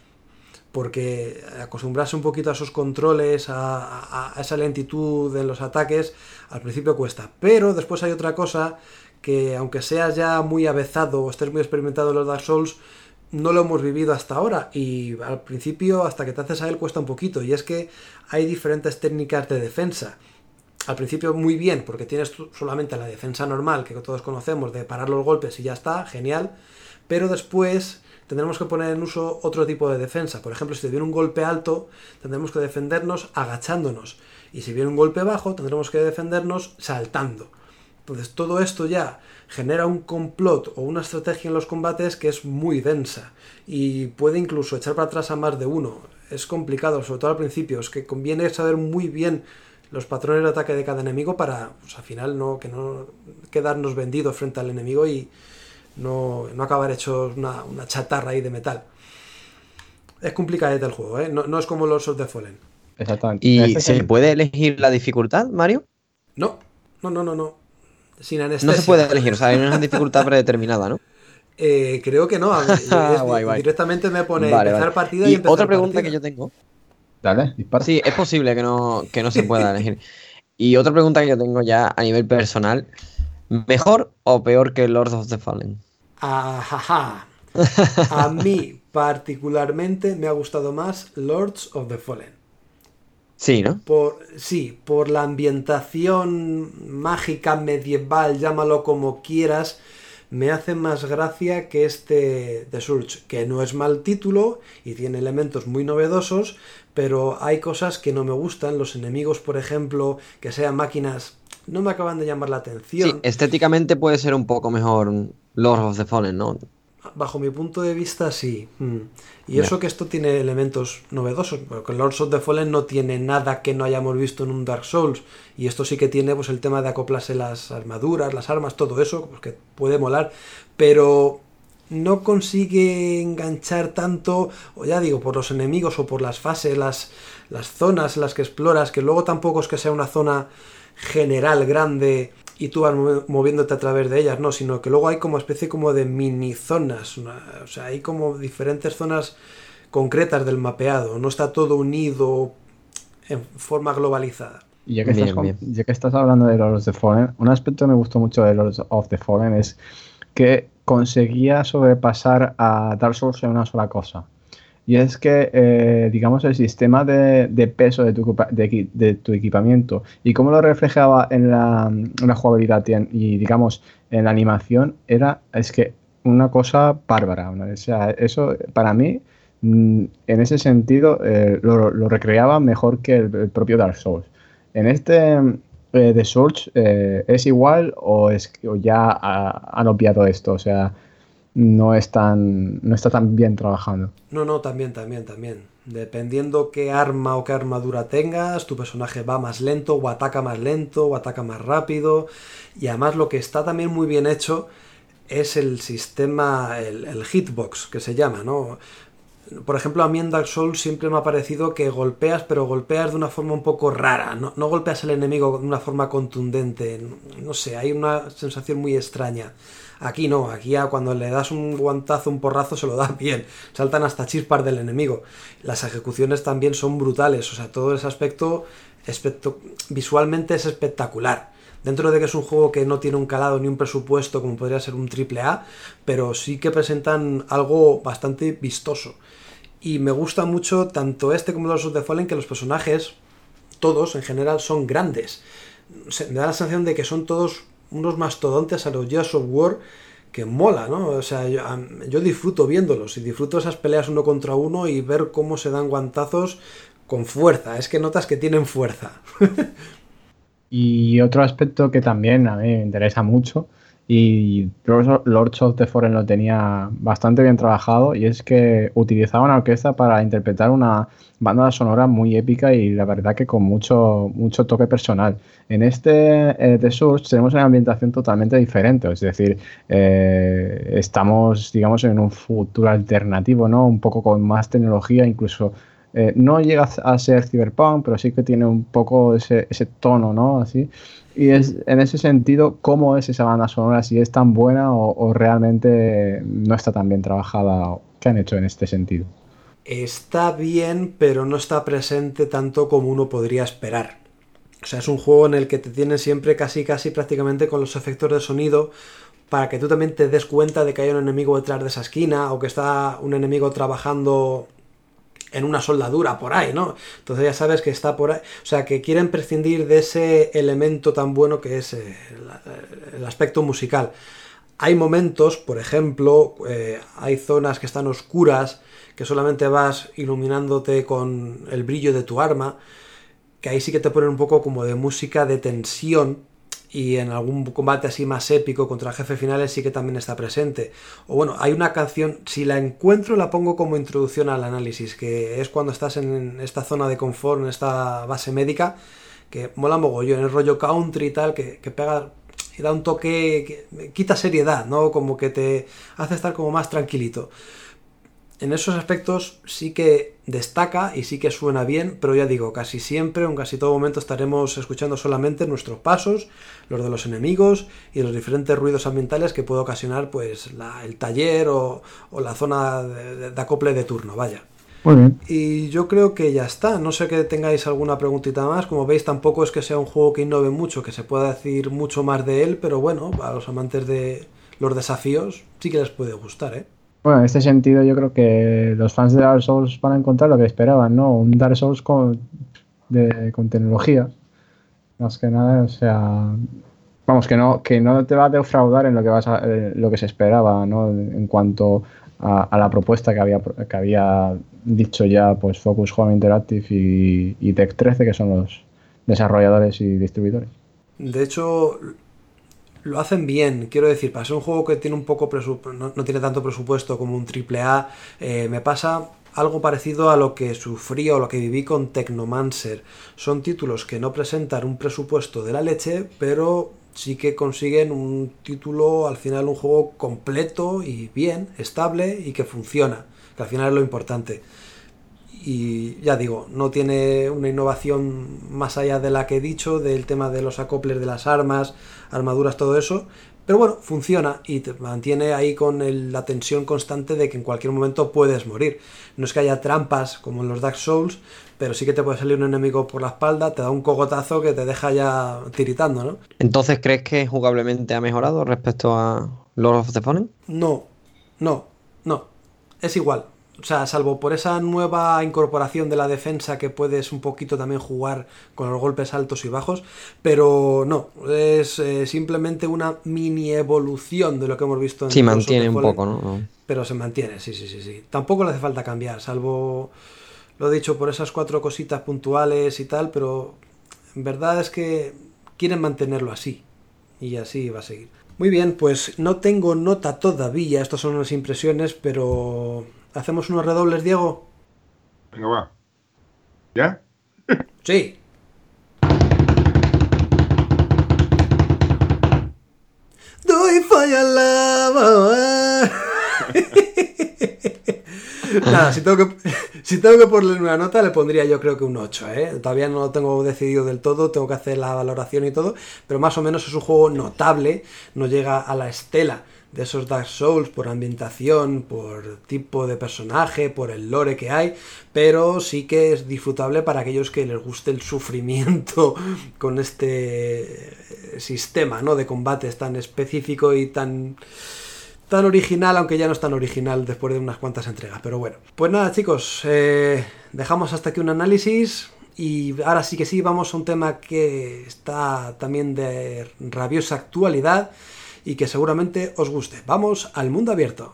porque acostumbrarse un poquito a esos controles, a, a- esa lentitud en los ataques, al principio cuesta. Pero después hay otra cosa que aunque seas ya muy avezado o estés muy experimentado en los Dark Souls, no lo hemos vivido hasta ahora y al principio hasta que te haces a él cuesta un poquito y es que hay diferentes técnicas de defensa. Al principio muy bien porque tienes solamente la defensa normal que todos conocemos de parar los golpes y ya está, genial, pero después tendremos que poner en uso otro tipo de defensa. Por ejemplo, si viene un golpe alto, tendremos que defendernos agachándonos. Y si viene un golpe bajo, tendremos que defendernos saltando. Entonces todo esto ya genera un complot o una estrategia en los combates que es muy densa y puede incluso echar para atrás a más de uno. Es complicado, sobre todo al principio, es que conviene saber muy bien los patrones de ataque de cada enemigo para pues, al final no que no quedarnos vendidos frente al enemigo y no, no acabar hechos una, una chatarra ahí de metal. Es complicadete el juego, ¿eh? no, no es como los of the Fallen. Exactamente. ¿Y Este es se el- puede elegir la dificultad, Mario? No, no, no, no, no. Sin anestesia. No se puede elegir, o sea, hay una dificultad predeterminada, ¿no? (laughs) Eh, creo que no. a ver, (laughs) es- Guay, guay. Directamente me pone Vale, empezar vale. partida y, Y empezar otra pregunta partida. que yo tengo. Dale, dispara. Sí, es posible que no, que no se pueda elegir. Y otra pregunta que yo tengo ya a nivel personal. ¿Mejor o peor que Lord of the Fallen? Ajaja. A (laughs) mí, particularmente me ha gustado más Lords of the Fallen. Sí, ¿no? Por, sí, por la ambientación mágica, medieval, llámalo como quieras, me hace más gracia que este The Surge, que no es mal título y tiene elementos muy novedosos, pero hay cosas que no me gustan. Los enemigos, por ejemplo, que sean máquinas, no me acaban de llamar la atención. Sí, estéticamente puede ser un poco mejor Lord of the Fallen, ¿no? Bajo mi punto de vista, sí. Mm. Y eso que esto tiene elementos novedosos, porque Lords of the Fallen no tiene nada que no hayamos visto en un Dark Souls. Y esto sí que tiene pues, el tema de acoplarse las armaduras, las armas, todo eso, pues, que puede molar. Pero no consigue enganchar tanto, o ya digo, por los enemigos o por las fases, las, las zonas en las que exploras, que luego tampoco es que sea una zona general grande y tú vas moviéndote a través de ellas, no, sino que luego hay como especie como de mini zonas, o sea, hay como diferentes zonas concretas del mapeado, no está todo unido en forma globalizada. Y ya que, estás, ya que estás hablando de Lords of the Fallen, un aspecto que me gustó mucho de Lords of the Fallen es que conseguía sobrepasar a Dark Souls en una sola cosa. Y es que, eh, digamos, el sistema de, peso de tu, de, tu, equipamiento y cómo lo reflejaba en la, jugabilidad y, digamos, en la animación, era, es que una cosa bárbara. O sea, eso para mí, mm, en ese sentido, eh, lo, recreaba mejor que el, propio Dark Souls. En este eh, de Souls, ¿es igual o, es, o ya han obviado esto? O sea, no, es tan, no está tan bien trabajando. No, no, también, también, también. Dependiendo qué arma o qué armadura tengas, tu personaje va más lento o ataca más lento o ataca más rápido. Y además lo que está también muy bien hecho es el sistema, el, hitbox que se llama, ¿no? Por ejemplo, a mí en Dark Souls siempre me ha parecido que golpeas, pero golpeas de una forma un poco rara. No, no golpeas al enemigo de una forma contundente. No sé, hay una sensación muy extraña. Aquí no, aquí ya cuando le das un guantazo, un porrazo, se lo da bien. Saltan hasta chispas del enemigo. Las ejecuciones también son brutales, o sea, todo ese aspecto, visualmente es espectacular. Dentro de que es un juego que no tiene un calado ni un presupuesto como podría ser un triple A, pero sí que presentan algo bastante vistoso. Y me gusta mucho tanto este como los de Fallen que los personajes, todos en general, son grandes. me da la sensación de que son todos unos mastodontes a los Gears of War que mola, ¿no? O sea, yo, disfruto viéndolos y disfruto esas peleas uno contra uno y ver cómo se dan guantazos con fuerza. Es que notas que tienen fuerza. (laughs) y otro aspecto que también a mí me interesa mucho y Lords of the Fallen lo tenía bastante bien trabajado y es que utilizaba una orquesta para interpretar una banda sonora muy épica y la verdad que con mucho, mucho toque personal. En este eh, The Source tenemos una ambientación totalmente diferente, es decir, eh, estamos digamos en un futuro alternativo, ¿no? Un poco con más tecnología, incluso eh, no llega a ser cyberpunk, pero sí que tiene un poco ese, tono, ¿no? Así. Y es en ese sentido, ¿cómo es esa banda sonora? Si es tan buena o, realmente no está tan bien trabajada. ¿Qué han hecho en este sentido? Está bien, pero no está presente tanto como uno podría esperar. O sea, es un juego en el que te tienen siempre casi, casi prácticamente con los efectos de sonido para que tú también te des cuenta de que hay un enemigo detrás de esa esquina o que está un enemigo trabajando en una soldadura por ahí, ¿no? Entonces ya sabes que está por ahí. O sea, que quieren prescindir de ese elemento tan bueno que es el, aspecto musical. Hay momentos, por ejemplo, eh, hay zonas que están oscuras, que solamente vas iluminándote con el brillo de tu arma, que ahí sí que te ponen un poco como de música de tensión, y en algún combate así más épico contra jefe finales sí que también está presente. O bueno, hay una canción, si la encuentro la pongo como introducción al análisis, que es cuando estás en esta zona de confort, en esta base médica, que mola mogollón, el rollo country y tal, que, que pega y da un toque, que quita seriedad, ¿no? Como que te hace estar como más tranquilito en esos aspectos sí que destaca y sí que suena bien, pero ya digo, casi siempre, en casi todo momento estaremos escuchando solamente nuestros pasos, los de los enemigos y los diferentes ruidos ambientales que puede ocasionar pues el taller o, la zona de, acople de turno, vaya. Muy bien. Y yo creo que ya está. No sé que tengáis alguna preguntita más. Como veis, tampoco es que sea un juego que innove mucho, que se pueda decir mucho más de él, pero bueno, a los amantes de los desafíos sí que les puede gustar, ¿eh? Bueno, en este sentido yo creo que los fans de Dark Souls van a encontrar lo que esperaban, ¿no? Un Dark Souls con, de- con tecnología. Más que nada, o sea, vamos, que no, que no te va a defraudar en lo que vas a- eh, lo que se esperaba, ¿no? En cuanto a, la propuesta que había, que había dicho ya pues Focus Home Interactive y Tech 13, que son los desarrolladores y distribuidores. De hecho, lo hacen bien. Quiero decir, para ser un juego que tiene un poco no, no tiene tanto presupuesto como un AAA, eh, me pasa algo parecido a lo que sufrí o lo que viví con Technomancer. Son títulos que no presentan un presupuesto de la leche, pero sí que consiguen un título, al final un juego completo y bien, estable y que funciona, que al final es lo importante y ya digo, no tiene una innovación más allá de la que he dicho, del tema de los acoples de las armas, armaduras, todo eso, pero bueno, funciona y te mantiene ahí con el- la tensión constante de que en cualquier momento puedes morir. No es que haya trampas como en los Dark Souls, pero sí que te puede salir un enemigo por la espalda, te da un cogotazo que te deja ya tiritando, ¿no? Entonces, ¿crees que jugablemente ha mejorado respecto a Lord of the Fallen? No, no, no. Es igual. O sea, salvo por esa nueva incorporación de la defensa que puedes un poquito también jugar con los golpes altos y bajos, pero no, es eh, simplemente una mini evolución de lo que hemos visto en Sí, mantiene un poco, ¿no? Pero se mantiene, sí, sí, sí, sí. Tampoco le hace falta cambiar, salvo, lo he dicho, por esas cuatro cositas puntuales y tal, pero en verdad es que quieren mantenerlo así. Y así va a seguir. Muy bien, pues no tengo nota todavía, estas son unas impresiones, pero ¿hacemos unos redobles, Diego? Venga, va. ¿Ya? (laughs) Sí. Doy falla lava. (laughs) Nada, si tengo, que, (laughs) si tengo que ponerle una nota, le pondría yo creo que un 8, ¿eh? Todavía no lo tengo decidido del todo, tengo que hacer la valoración y todo, pero más o menos es un juego notable, no llega a la estela de esos Dark Souls por ambientación, por tipo de personaje, por el lore que hay, pero sí que es disfrutable para aquellos que les guste el sufrimiento (laughs) con este sistema, ¿no? De combates tan específico y tan tan original, aunque ya no es tan original después de unas cuantas entregas. Pero bueno, pues nada, chicos, eh, dejamos hasta aquí un análisis. Y ahora sí que sí, vamos a un tema que está también de rabiosa actualidad y que seguramente os guste. Vamos al mundo abierto.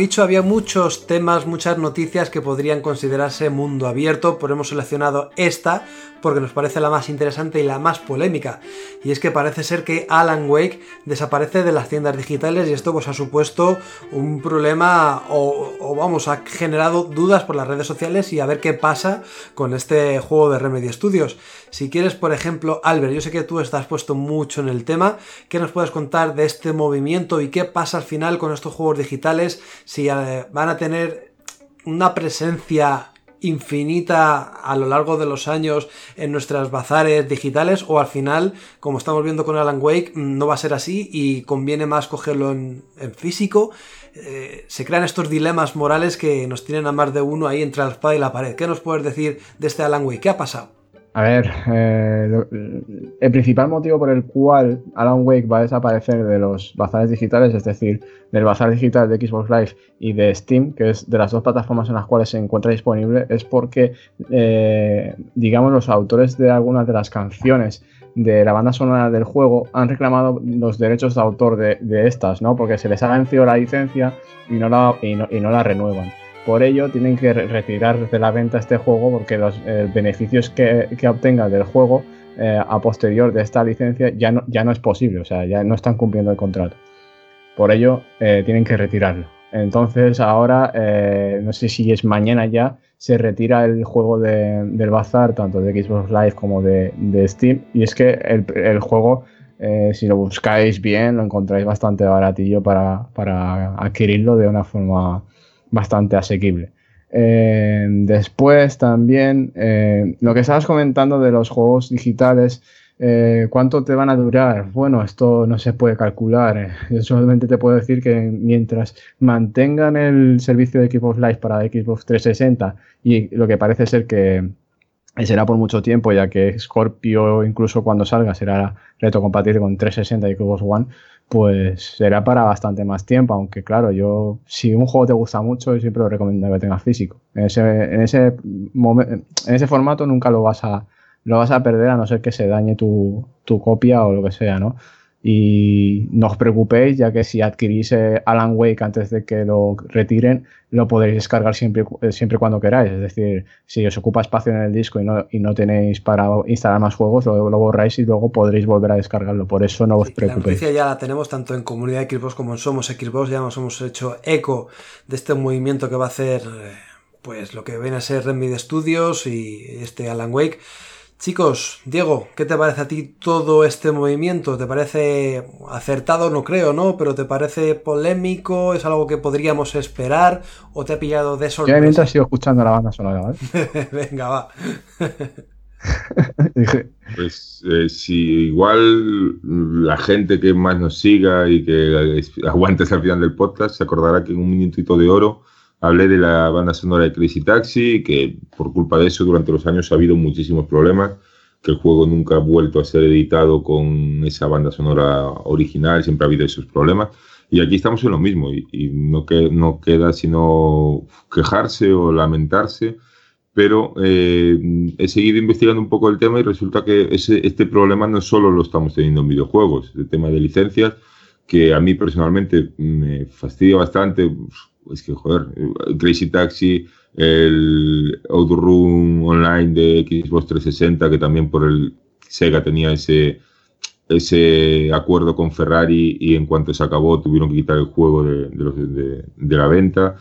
Dicho, había muchos temas, muchas noticias que podrían considerarse mundo abierto, pero hemos seleccionado esta porque nos parece la más interesante y la más polémica. Y es que parece ser que Alan Wake desaparece de las tiendas digitales y esto pues ha supuesto un problema o, o vamos, ha generado dudas por las redes sociales y a ver qué pasa con este juego de Remedy Studios. Si quieres, por ejemplo, Albert, yo sé que tú estás puesto mucho en el tema, ¿qué nos puedes contar de este movimiento y qué pasa al final con estos juegos digitales? Si eh, van a tener una presencia infinita a lo largo de los años en nuestras bazares digitales o al final, como estamos viendo con Alan Wake, no va a ser así y conviene más cogerlo en, físico. Eh, se crean estos dilemas morales que nos tienen a más de uno ahí entre la espada y la pared. ¿Qué nos puedes decir de este Alan Wake? ¿Qué ha pasado? A ver, eh, el principal motivo por el cual Alan Wake va a desaparecer de los bazares digitales, es decir, del bazar digital de Xbox Live y de Steam, que es de las dos plataformas en las cuales se encuentra disponible, es porque, eh, digamos, los autores de algunas de las canciones de la banda sonora del juego han reclamado los derechos de autor de, de estas, ¿no? Porque se les ha vencido la licencia y no la, y no- y no la renuevan. Por ello, tienen que re- retirar de la venta este juego porque los eh, beneficios que, que obtengan del juego eh, a posterior de esta licencia ya no, ya no es posible, o sea, ya no están cumpliendo el contrato. Por ello, eh, tienen que retirarlo. Entonces, ahora, no sé si es mañana ya, se retira el juego de, del bazar, tanto de Xbox Live como de, Steam. Y es que el, juego, si lo buscáis bien, lo encontráis bastante baratillo para, para adquirirlo de una forma bastante asequible. Eh, después también, eh, lo que estabas comentando de los juegos digitales, eh, ¿cuánto te van a durar? Bueno, esto no se puede calcular. Yo solamente te puedo decir que mientras mantengan el servicio de Xbox Live para Xbox 360 y lo que parece ser que será por mucho tiempo, ya que Scorpio incluso cuando salga será retrocompatible con 360 y Xbox One, pues será para bastante más tiempo, aunque claro, yo si un juego te gusta mucho, yo siempre lo recomiendo que tengas físico. En ese, en ese, momen- en ese formato nunca lo vas a lo vas a perder a no ser que se dañe tu, tu copia o lo que sea, ¿no? Y no os preocupéis, ya que si adquirís eh, Alan Wake antes de que lo retiren, lo podéis descargar siempre, eh, siempre cuando queráis. Es decir, si os ocupa espacio en el disco y no, y no tenéis para instalar más juegos, lo, lo borráis y luego podréis volver a descargarlo. Por eso no os Sí, la preocupéis. noticia ya la tenemos tanto en comunidad Xbox como en Somos Xbox, ya nos hemos hecho eco de este movimiento que va a hacer eh, pues lo que viene a ser Remedy Studios y este Alan Wake. Chicos, Diego, ¿qué te parece a ti todo este movimiento? ¿Te parece acertado? No creo, ¿no? Pero ¿te parece polémico? ¿Es algo que podríamos esperar? ¿O te ha pillado de Yo sorpresa? mientras sigo escuchando la banda sonora, ¿vale? (laughs) Venga, va. (laughs) Dije, Pues eh, si igual la gente que más nos siga y que aguante hasta el final del podcast se acordará que en un minutito de oro hablé de la banda sonora de Crazy Taxi que por culpa de eso durante los años ha habido muchísimos problemas, que el juego nunca ha vuelto a ser editado con esa banda sonora original, siempre ha habido esos problemas. Y aquí estamos en lo mismo y, y no, que, no queda sino quejarse o lamentarse pero eh, he seguido investigando un poco el tema y resulta que ese, este problema no solo lo estamos teniendo en videojuegos, el tema de licencias, que a mí personalmente me fastidia bastante, es que joder, Crazy Taxi, el Outrun Online de Xbox 360, que también por el Sega tenía ese, ese acuerdo con Ferrari y en cuanto se acabó tuvieron que quitar el juego de- de la venta.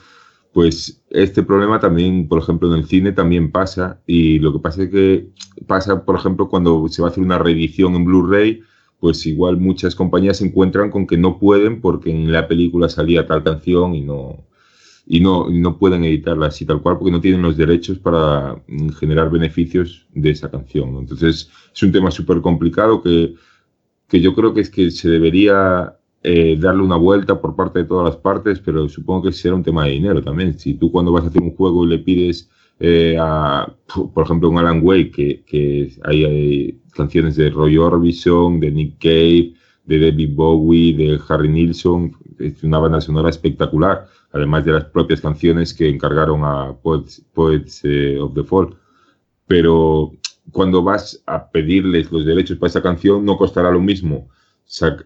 Pues este problema también, por ejemplo, en el cine también pasa y lo que pasa es que pasa, por ejemplo, cuando se va a hacer una reedición en Blu-ray, pues igual muchas compañías se encuentran con que no pueden porque en la película salía tal canción y no y no, y no pueden editarla así tal cual porque no tienen los derechos para mm, generar beneficios de esa canción. Entonces es un tema súper complicado que, que yo creo que es que se debería eh, darle una vuelta por parte de todas las partes, pero supongo que será un tema de dinero también. Si tú cuando vas a hacer un juego le pides eh, a, por ejemplo, un Alan Wake, que, que hay, hay canciones de Roy Orbison, de Nick Cave, de David Bowie, de Harry Nilsson, es una banda sonora espectacular, además de las propias canciones que encargaron a Poets, eh, of the Fall. Pero cuando vas a pedirles los derechos para esa canción, no costará lo mismo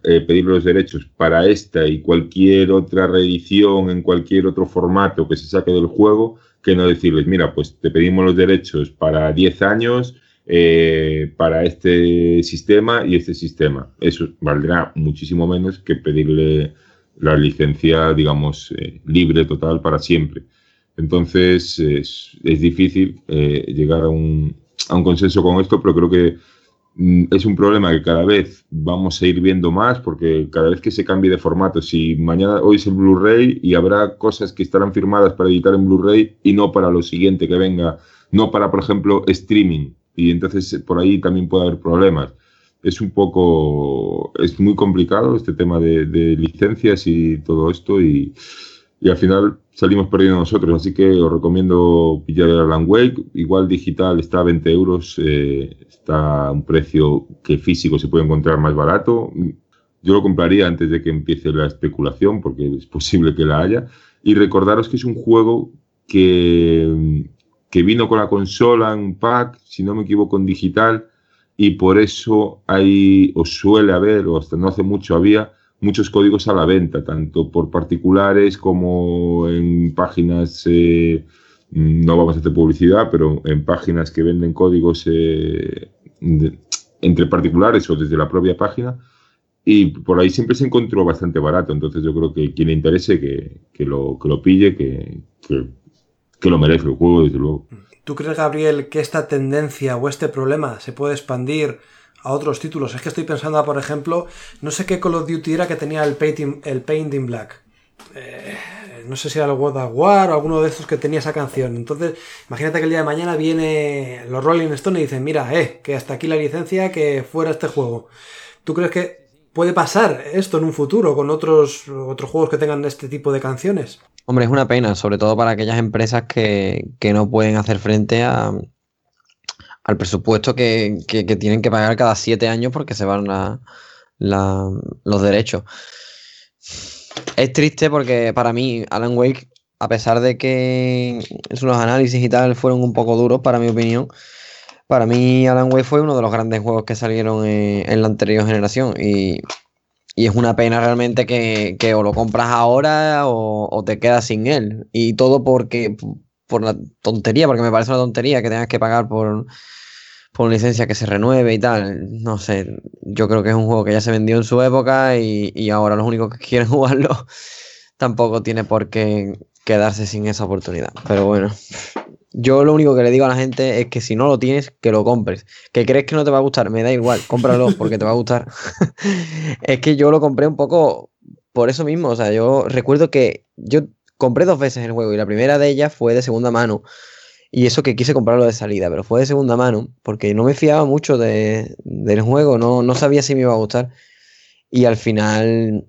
eh, pedir los derechos para esta y cualquier otra reedición en cualquier otro formato que se saque del juego, que no decirles, mira, pues te pedimos los derechos para 10 años, eh, para este sistema y este sistema. Eso valdrá muchísimo menos que pedirle la licencia, digamos, eh, libre total para siempre. Entonces es, es difícil eh, llegar a un, a un consenso con esto, pero creo que mm, es un problema que cada vez vamos a ir viendo más porque cada vez que se cambie de formato, si mañana hoy es el Blu-ray y habrá cosas que estarán firmadas para editar en Blu-ray y no para lo siguiente que venga, no para, por ejemplo, streaming. Y entonces eh, por ahí también puede haber problemas. Es un poco, es muy complicado este tema de, de licencias y todo esto y, y al final salimos perdiendo nosotros. Así que os recomiendo pillar el Alan Wake. Igual digital está a 20 euros, eh, está a un precio que físico se puede encontrar más barato. Yo lo compraría antes de que empiece la especulación, porque es posible que la haya. Y recordaros que es un juego que, que vino con la consola en un pack, si no me equivoco, en digital, y por eso hay, o suele haber, o hasta no hace mucho había, muchos códigos a la venta, tanto por particulares como en páginas, eh, no vamos a hacer publicidad, pero en páginas que venden códigos eh, de- entre particulares o desde la propia página. Y por ahí siempre se encontró bastante barato, entonces yo creo que quien le interese que, que lo, que lo pille, que, que que lo merece el juego, desde luego. ¿Tú crees, Gabriel, que esta tendencia o este problema se puede expandir a otros títulos? Es que estoy pensando, por ejemplo, no sé qué Call of Duty era que tenía el Painting, el Paint in Black. Eh, no sé si era el World of War o alguno de estos que tenía esa canción. Entonces, imagínate que el día de mañana viene los Rolling Stones y dicen, mira, eh, que hasta aquí la licencia, que fuera este juego. ¿Tú crees que puede pasar esto en un futuro con otros, otros juegos que tengan este tipo de canciones? Hombre, es una pena, sobre todo para aquellas empresas que, no pueden hacer frente a, al presupuesto que, tienen que pagar cada siete años porque se van los derechos. Es triste porque para mí Alan Wake, a pesar de que unos análisis y tal fueron un poco duros, para mi opinión, para mí Alan Wake fue uno de los grandes juegos que salieron en, la anterior generación y, es una pena realmente que, o lo compras ahora o, te quedas sin él. Y todo porque por la tontería, porque me parece una tontería que tengas que pagar por, por una licencia que se renueve y tal. No sé, yo creo que es un juego que ya se vendió en su época y, y ahora los únicos que quieren (laughs) jugarlo tampoco tiene por qué quedarse sin esa oportunidad. Pero bueno, yo lo único que le digo a la gente es que si no lo tienes, que lo compres. Que crees que no te va a gustar, me da igual, cómpralo (laughs) porque te va a gustar. (laughs) es que yo lo compré un poco por eso mismo. O sea, yo recuerdo que yo compré dos veces el juego y la primera de ellas fue de segunda mano. Y eso que quise comprarlo de salida, pero fue de segunda mano porque no me fiaba mucho de, del juego, no, no sabía si me iba a gustar. Y al final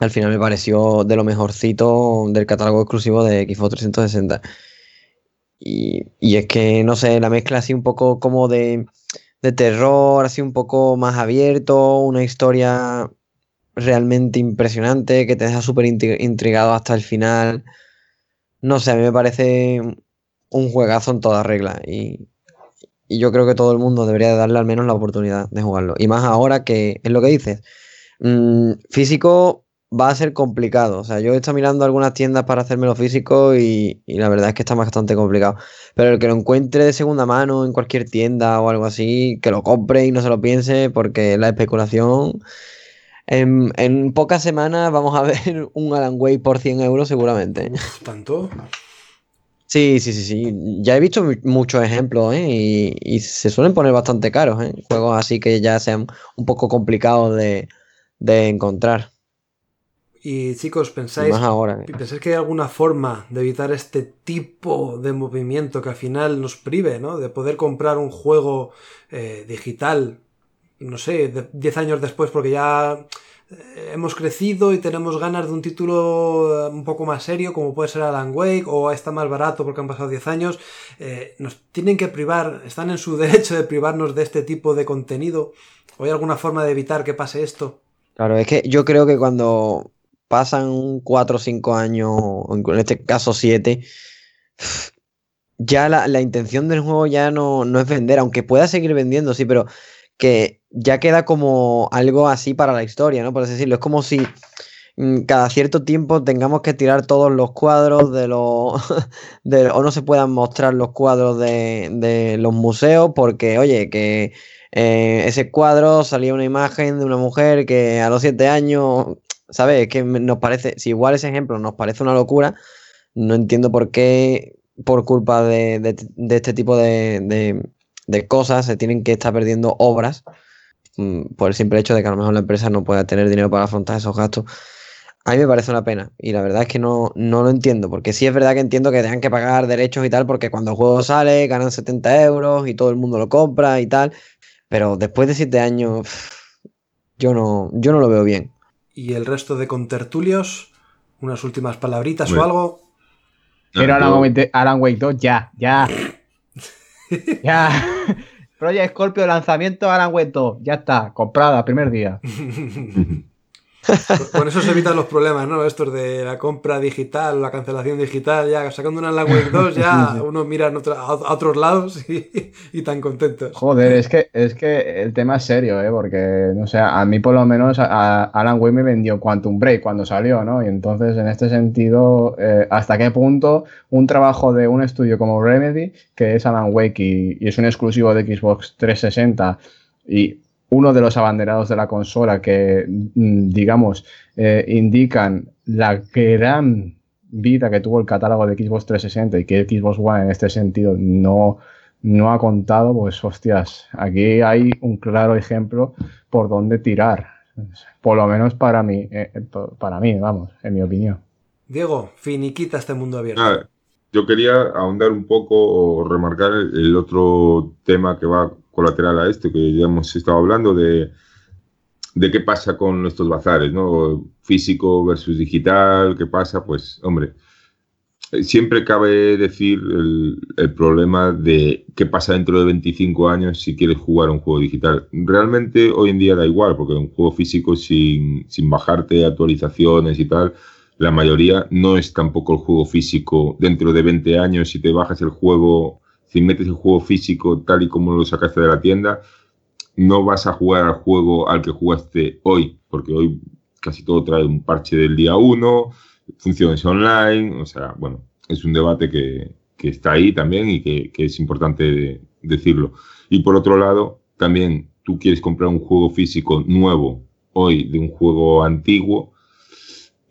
al final me pareció de lo mejorcito del catálogo exclusivo de Xbox 360. Y, es que, no sé, la mezcla así un poco como de, de terror, así un poco más abierto, una historia realmente impresionante que te deja súper intrigado hasta el final. No sé, a mí me parece un juegazo en toda regla y, yo creo que todo el mundo debería darle al menos la oportunidad de jugarlo. Y más ahora que es lo que dices. Mm, físico va a ser complicado. O sea, yo he estado mirando algunas tiendas para hacérmelo físico y, y, la verdad es que está bastante complicado. Pero el que lo encuentre de segunda mano en cualquier tienda o algo así, que lo compre y no se lo piense, porque la especulación. En, en pocas semanas vamos a (laughs) ver un Alan Wake por 100 euros seguramente. ¿Tanto? Sí, sí, sí, sí. Ya he visto muchos ejemplos ¿eh? y, y, se suelen poner bastante caros. ¿eh? Juegos así que ya sean un poco complicados de, de encontrar. Y chicos, ¿pensáis, ahora, ¿pensáis que hay alguna forma de evitar este tipo de movimiento que al final nos prive, ¿no? De poder comprar un juego eh, digital, no sé, 10 años después, porque ya eh, hemos crecido y tenemos ganas de un título eh, un poco más serio, como puede ser Alan Wake, o está más barato porque han pasado 10 años. nos tienen que privar, están en su (laughs) derecho de privarnos de este tipo de contenido. ¿O hay alguna forma de evitar que pase esto? Claro, es que yo creo que cuando pasan 4 o 5 años, en este caso 7, ya la, intención del juego ya no, no, es vender, aunque pueda seguir vendiendo, sí, pero que ya queda como algo así para la historia, ¿no? Por así decirlo. Es como si mm, cada cierto tiempo tengamos que tirar todos los cuadros de los. (laughs) De, o no se puedan mostrar los cuadros de, de los museos, porque, oye, que. Eh, ese cuadro salía una imagen de una mujer que a los 7 años ¿sabes? Es que nos parece, si igual ese ejemplo nos parece una locura, no entiendo por qué, por culpa de, este tipo de, cosas, se tienen que estar perdiendo obras mm, por el simple hecho de que a lo mejor la empresa no pueda tener dinero para afrontar esos gastos. A mí me parece una pena y la verdad es que no, no lo entiendo, porque sí es verdad que entiendo que tengan que pagar derechos y tal, porque cuando el juego sale ganan 70 euros y todo el mundo lo compra y tal, pero después de 7 años yo no, yo no lo veo bien y el resto de contertulios, unas últimas palabritas o algo. Pero Alan, Wake, 2, ya, ya. (laughs) ya. Project Scorpio, lanzamiento Alan Wake 2, ya está, comprada, primer día. (laughs) Con eso se evitan los problemas, ¿no? Estos de la compra digital, la cancelación digital, ya sacando una Language 2 ya (laughs) uno mira a otros lados y, tan contentos. Joder, es que, es que el tema es serio, ¿eh? Porque, no sé, a mí por lo menos Alan Wake me vendió Quantum Break cuando salió, ¿no? Y entonces, en este sentido, eh, ¿hasta qué punto un trabajo de un estudio como Remedy, que es Alan Wake y, y es un exclusivo de Xbox 360 y uno de los abanderados de la consola que, mm, digamos, eh, indican la gran vida que tuvo el catálogo de Xbox 360 y que Xbox One en este sentido no, no ha contado, pues hostias, aquí hay un claro ejemplo por dónde tirar. Por lo menos para mí, eh, para mí, vamos, en mi opinión. Diego, finiquita este mundo abierto. Nada, yo quería ahondar un poco o remarcar el otro tema que va colateral a este, que ya hemos estado hablando de, de qué pasa con estos bazares, ¿no? Físico versus digital, qué pasa, pues, hombre, siempre cabe decir el, el, problema de qué pasa dentro de 25 años si quieres jugar un juego digital. Realmente hoy en día da igual, porque un juego físico sin, sin bajarte actualizaciones y tal, la mayoría no es tampoco el juego físico dentro de 20 años si te bajas el juego, si metes el juego físico tal y como lo sacaste de la tienda, no vas a jugar al juego al que jugaste hoy, porque hoy casi todo trae un parche del día 1 funciones online, o sea, bueno, es un debate que, que está ahí también y que, que, es importante decirlo. Y por otro lado, también tú quieres comprar un juego físico nuevo hoy de un juego antiguo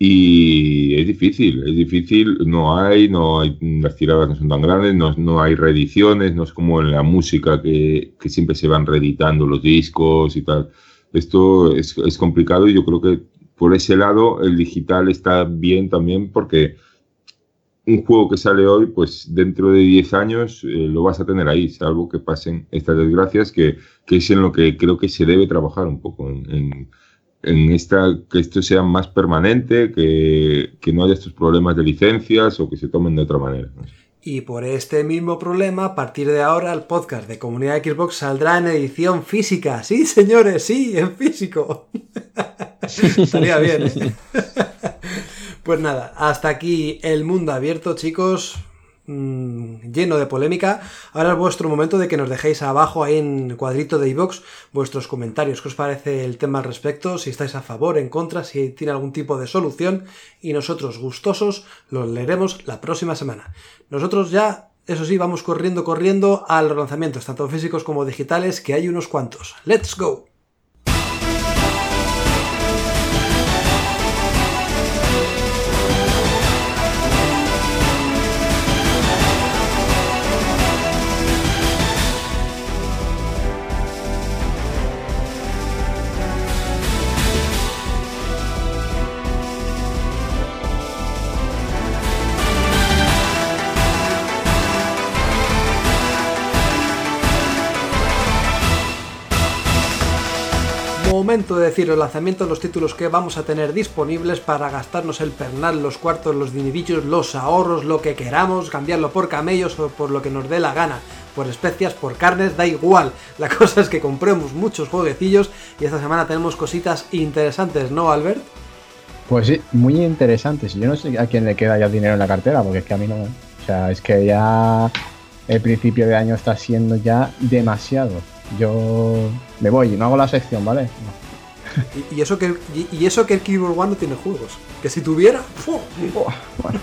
y es difícil, es difícil, no hay, no hay, las tiradas no son tan grandes, no, no hay reediciones, no es como en la música que, que siempre se van reeditando los discos y tal. Esto es, es complicado y yo creo que por ese lado el digital está bien también porque un juego que sale hoy, pues dentro de 10 años eh, lo vas a tener ahí, salvo que pasen estas desgracias, que, que, es en lo que creo que se debe trabajar un poco, en esta, que esto sea más permanente, que, que, no haya estos problemas de licencias o que se tomen de otra manera. Y por este mismo problema, a partir de ahora, el podcast de Comunidad Xbox saldrá en edición física. Sí, señores, sí, en físico. (laughs) Estaría bien. ¿eh? (laughs) pues nada, hasta aquí el mundo abierto, chicos. Mmm, lleno de polémica. Ahora es vuestro momento de que nos dejéis abajo ahí en cuadrito de iVox vuestros comentarios. ¿Qué os parece el tema al respecto? Si estáis a favor, en contra, si tiene algún tipo de solución. Y nosotros, gustosos, los leeremos la próxima semana. Nosotros ya, eso sí, vamos corriendo, corriendo a los lanzamientos, tanto físicos como digitales, que hay unos cuantos. ¡Let's go! De decir los lanzamientos, los títulos que vamos a tener disponibles para gastarnos el pernal, los cuartos, los dinerillos, los ahorros, lo que queramos, cambiarlo por camellos o por lo que nos dé la gana, por especias, por carnes, da igual. La cosa es que compremos muchos jueguecillos y esta semana tenemos cositas interesantes, ¿no, Albert? Pues sí, muy interesantes. Yo no sé a quién le queda ya dinero en la cartera, porque es que a mí no. O sea, es que ya el principio de año está siendo ya demasiado. Yo me voy, no hago la sección, ¿vale? No. Y, y, eso que y, y, eso que el Keyboard One no tiene juegos. Que si tuviera. Oh, bueno.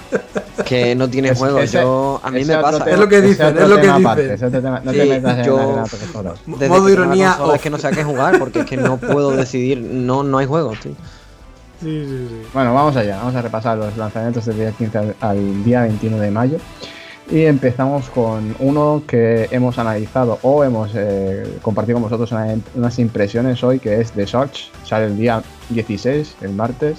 Que no tiene Es- juegos. ese- yo, a mí me pasa. tema- Es lo que dicen, es lo que dicen. aparte, tema- no Sí, te metas en yo- la- en la. Desde Modo que ironía. Es que no sé a qué jugar porque es que no puedo decidir. No, no hay juegos, tío. Sí, sí, sí. Bueno, vamos allá, vamos a repasar los lanzamientos del día 15 al, al día 21 de mayo. Y empezamos con uno que hemos analizado o hemos eh, compartido con vosotros una- unas impresiones hoy, que es The Search. Sale el día 16, el martes.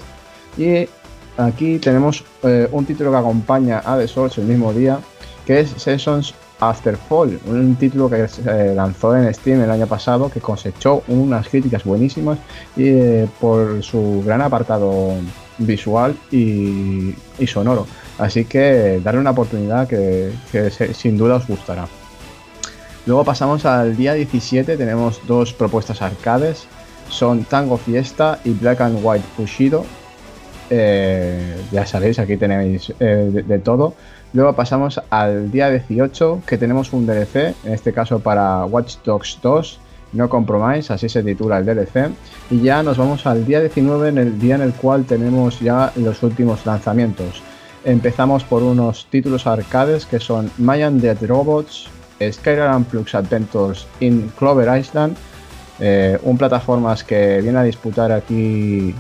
Y aquí tenemos eh, un título que acompaña a The Search el mismo día, que es Seasons After Fall, un título que se lanzó en Steam el año pasado, que cosechó unas críticas buenísimas y, eh, por su gran apartado visual y sonoro. Así que darle una oportunidad que, sin duda os gustará. Luego pasamos al día 17, tenemos dos propuestas arcades, son Tango Fiesta y Black and White Bushido. Eh, ya sabéis, aquí tenéis eh, de, de todo. Luego pasamos al día 18, que tenemos un DLC, en este caso para Watch Dogs 2, No Compromise, así se titula el DLC. Y ya nos vamos al día 19, en el día en el cual tenemos ya los últimos lanzamientos. Empezamos por unos títulos arcades que son Mayan Dead Robots, and Flux Adventures in Clover Island, eh, un plataformas que viene a disputar aquí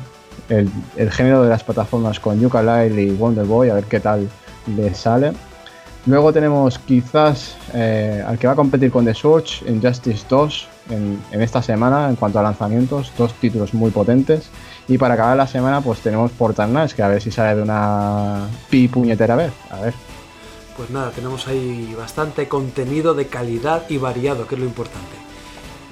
el, género de las plataformas con Yooka-Laylee y Wonder Boy, a ver qué tal le sale. Luego tenemos quizás eh, al que va a competir con The Switch, Injustice 2, en, en, esta semana en cuanto a lanzamientos, dos títulos muy potentes. Y para acabar la semana pues tenemos Portal Knights, que a ver si sale de una pi puñetera vez. A ver. Pues nada, tenemos ahí bastante contenido de calidad y variado, que es lo importante.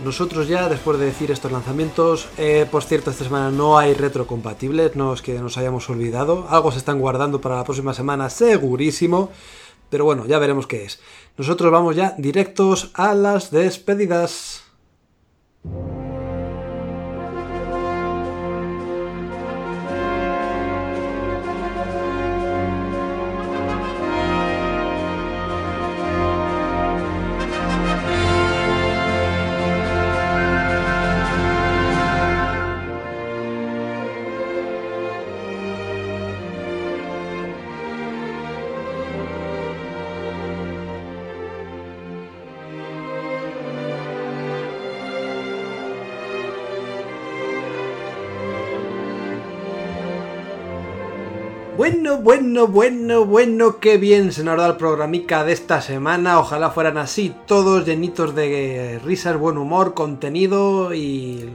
Nosotros ya, después de decir estos lanzamientos, eh, por cierto, esta semana no hay retrocompatibles, no es que nos hayamos olvidado. Algo se están guardando para la próxima semana, segurísimo. Pero bueno, ya veremos qué es. Nosotros vamos ya directos a las despedidas. Bueno, bueno, bueno, bueno, qué bien se nos da el programica de esta semana. Ojalá fueran así, todos llenitos de risas, buen humor, contenido y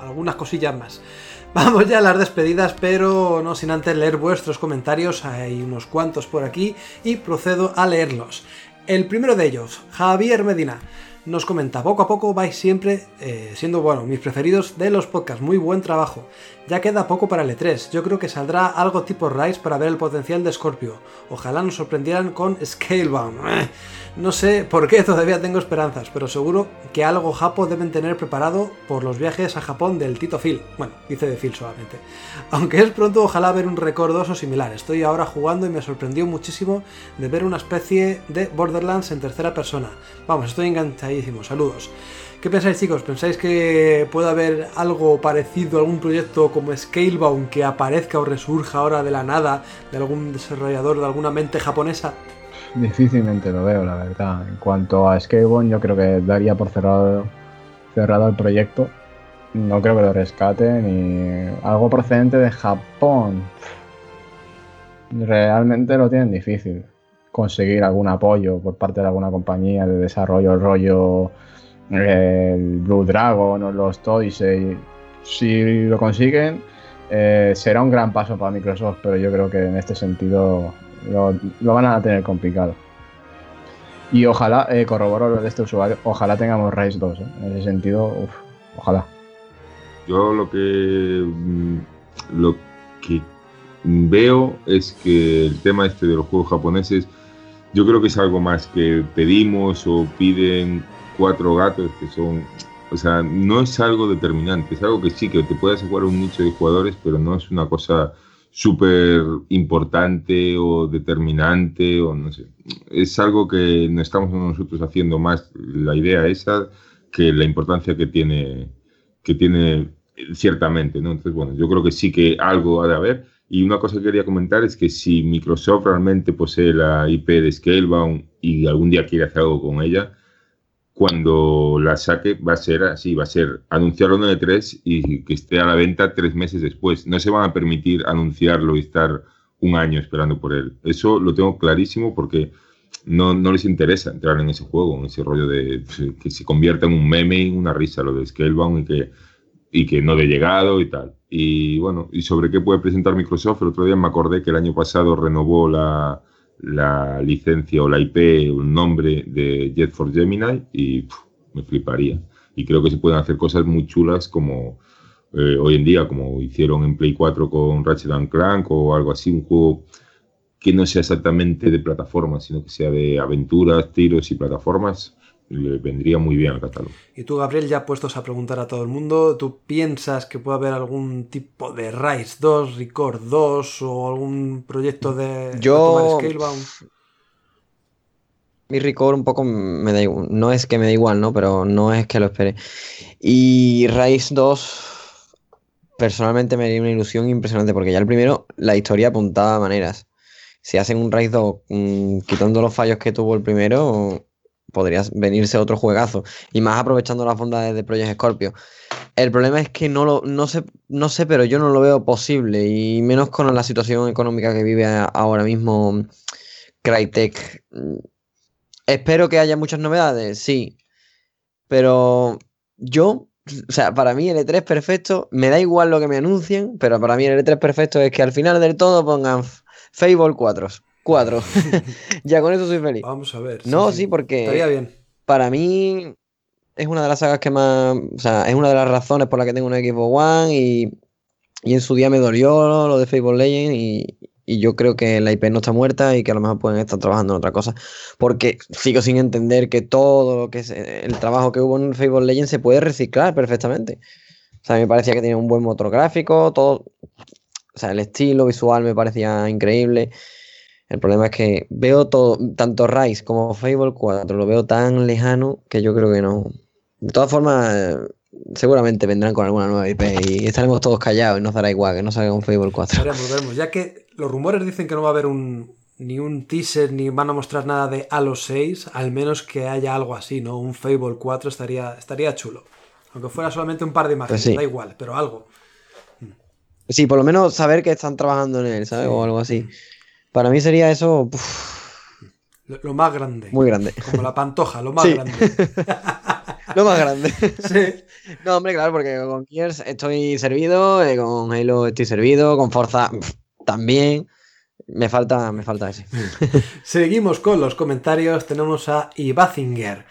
algunas cosillas más. (laughs) Vamos ya a las despedidas, pero no sin antes leer vuestros comentarios. Hay unos cuantos por aquí y procedo a leerlos. El primero de ellos, Javier Medina nos comenta, poco a poco vais siempre eh, siendo, bueno, mis preferidos de los podcasts, muy buen trabajo. Ya queda poco para el E3, yo creo que saldrá algo tipo Rise para ver el potencial de Scorpio. Ojalá nos sorprendieran con Scalebound. (laughs) No sé por qué todavía tengo esperanzas, pero seguro que algo japo deben tener preparado por los viajes a Japón del Tito Phil. Bueno, dice de Phil solamente. Aunque es pronto, ojalá ver un record o similar. Estoy ahora jugando y me sorprendió muchísimo de ver una especie de Borderlands en tercera persona. Vamos, estoy enganchadísimo. Saludos. ¿Qué pensáis chicos? ¿Pensáis que puede haber algo parecido, algún proyecto como Scalebound que aparezca o resurja ahora de la nada de algún desarrollador, de alguna mente japonesa? Difícilmente lo veo, la verdad. En cuanto a Scalebound, yo creo que daría por cerrado, cerrado el proyecto. No creo que lo rescaten y algo procedente de Japón. Realmente lo tienen difícil conseguir algún apoyo por parte de alguna compañía de desarrollo, rollo el Blue Dragon o los Toys. Si lo consiguen, eh, será un gran paso para Microsoft, pero yo creo que en este sentido lo, van a tener complicado. Y ojalá, eh, corroboro lo de este usuario, ojalá tengamos Rise 2. ¿eh? En ese sentido, ojalá. Yo lo que, mm, lo que veo es que el tema este de los juegos japoneses, yo creo que es algo más que pedimos o piden cuatro gatos que son, o sea, no es algo determinante, es algo que sí, que te puedes jugar un nicho de jugadores, pero no es una cosa súper importante o determinante o no sé. Es algo que no estamos nosotros haciendo más la idea esa que la importancia que tiene, que tiene ciertamente, ¿no? Entonces, bueno, yo creo que sí que algo ha de haber. Y una cosa que quería comentar es que si Microsoft realmente posee la IP de Scalebound y algún día quiere hacer algo con ella, cuando la saque va a ser así, va a ser anunciarlo en E3 y que esté a la venta tres meses después. No se van a permitir anunciarlo y estar un año esperando por él. Eso lo tengo clarísimo porque no, no les interesa entrar en ese juego, en ese rollo de que se convierta en un meme, en una risa lo de Scalebound y que, y que no de llegado y tal. Y bueno, y sobre qué puede presentar Microsoft, el otro día me acordé que el año pasado renovó la, la licencia o la IP, un nombre de Jet for Gemini y me fliparía. Y creo que se pueden hacer cosas muy chulas como eh, hoy en día, como hicieron en Play 4 con Ratchet and Clank o algo así, un juego que no sea exactamente de plataformas, sino que sea de aventuras, tiros y plataformas, le vendría muy bien al catálogo. Y tú, Gabriel, ya puestos a preguntar a todo el mundo, ¿tú piensas que puede haber algún tipo de Rise 2, Record 2 o algún proyecto de Yo... Scalebound? Mi Record un poco me da igual. No es que me da igual, ¿no? Pero no es que lo espere. Y Rise 2, personalmente me haría una ilusión impresionante porque ya el primero, la historia apuntaba a maneras. Si hacen un Rise 2 mmm, quitando los fallos que tuvo el primero, podría venirse otro juegazo. Y más aprovechando las bondades de Project Scorpio. El problema es que no lo no sé, no sé, pero yo no lo veo posible. Y menos con la situación económica que vive ahora mismo Crytek. Espero que haya muchas novedades, sí. Pero yo, o sea, para mí el E3 perfecto, me da igual lo que me anuncien, pero para mí el E3 perfecto es que al final del todo pongan Fable 4. 4. (laughs) ya con eso soy feliz. Vamos a ver. No, sí, porque Estaría bien. para mí es una de las sagas que más. O sea, es una de las razones por las que tengo un Xbox One y, y en su día me dolió lo de Fable Legends y, y yo creo que la IP no está muerta y que a lo mejor pueden estar trabajando en otra cosa. Porque sigo sin entender que todo lo que es el trabajo que hubo en Fable Legends se puede reciclar perfectamente. O sea, me parecía que tenía un buen motor gráfico, todo. O sea, el estilo visual me parecía increíble. El problema es que veo todo, tanto Rise como Fable 4, lo veo tan lejano que yo creo que no. De todas formas, seguramente vendrán con alguna nueva IP y estaremos todos callados y nos dará igual que no salga un Fable 4. Veremos, veremos. Ya que los rumores dicen que no va a haber un, ni un teaser ni van a mostrar nada de Halo 6, al menos que haya algo así, ¿no? Un Fable 4 estaría, estaría chulo. Aunque fuera solamente un par de imágenes, Pues sí. da igual, pero algo. Sí, por lo menos saber que están trabajando en él, ¿sabes? O algo así. Para mí sería eso Lo, lo más grande. muy grande. Como la pantoja, lo (laughs) más Sí. grande. (laughs) Lo más grande. (laughs) Sí. No, hombre, claro, porque con Gears estoy servido, eh, con Halo estoy servido, con Forza también. Me falta, me falta ese. Seguimos con los comentarios. Tenemos a Ibazinger.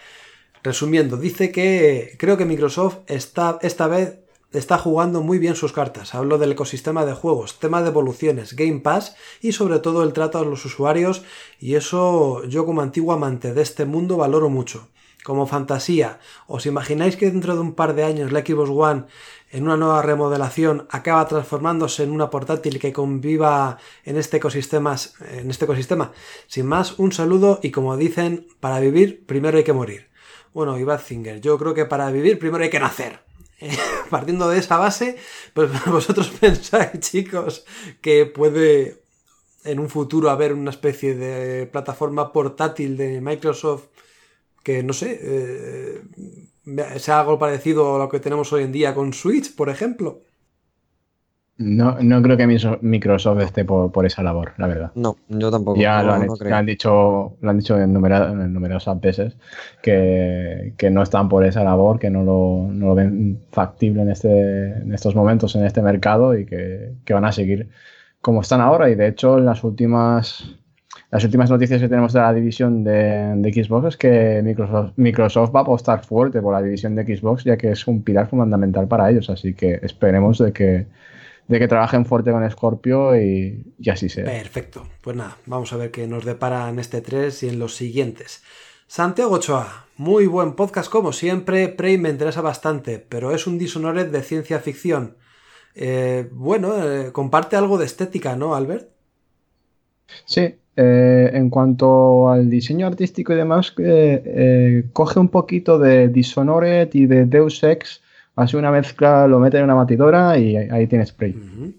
Resumiendo, dice que creo que Microsoft está, esta vez está jugando muy bien sus cartas. Hablo del ecosistema de juegos, tema de evoluciones, Game Pass y sobre todo el trato a los usuarios y eso yo como antiguo amante de este mundo valoro mucho. Como fantasía, ¿os imagináis que dentro de un par de años la Xbox One en una nueva remodelación acaba transformándose en una portátil que conviva en este ecosistema, este? Sin más, un saludo y como dicen, para vivir primero hay que morir. Bueno, Ibatzinger, yo creo que para vivir primero hay que nacer. (laughs) Partiendo de esa base, pues (laughs) vosotros pensáis, chicos, que puede en un futuro haber una especie de plataforma portátil de Microsoft que, no sé, eh, sea algo parecido a lo que tenemos hoy en día con Switch, por ejemplo. No, no creo que Microsoft esté por, por esa labor, la verdad. No, yo tampoco. Ya no, lo, han, no creo. lo han dicho, lo han dicho en, en numerosas veces que, que no están por esa labor, que no lo, no lo ven factible en, este, en estos momentos en este mercado y que, que van a seguir como están ahora. Y de hecho, las últimas, las últimas noticias que tenemos de la división de, de Xbox es que Microsoft, Microsoft va a apostar fuerte por la división de Xbox, ya que es un pilar fundamental para ellos. Así que esperemos de que, de que trabajen fuerte con Scorpio y, y así sea. Perfecto. Pues nada, vamos a ver qué nos depara en este 3 y en los siguientes. Santiago Ochoa, muy buen podcast como siempre. Prey me interesa bastante, pero es un Dishonored de ciencia ficción. Eh, bueno, eh, comparte algo de estética, ¿no, Albert? Sí, eh, en cuanto al diseño artístico y demás, coge un poquito de Dishonored y de Deus Ex, hace una mezcla, lo mete en una batidora y ahí, Prey. Ujú.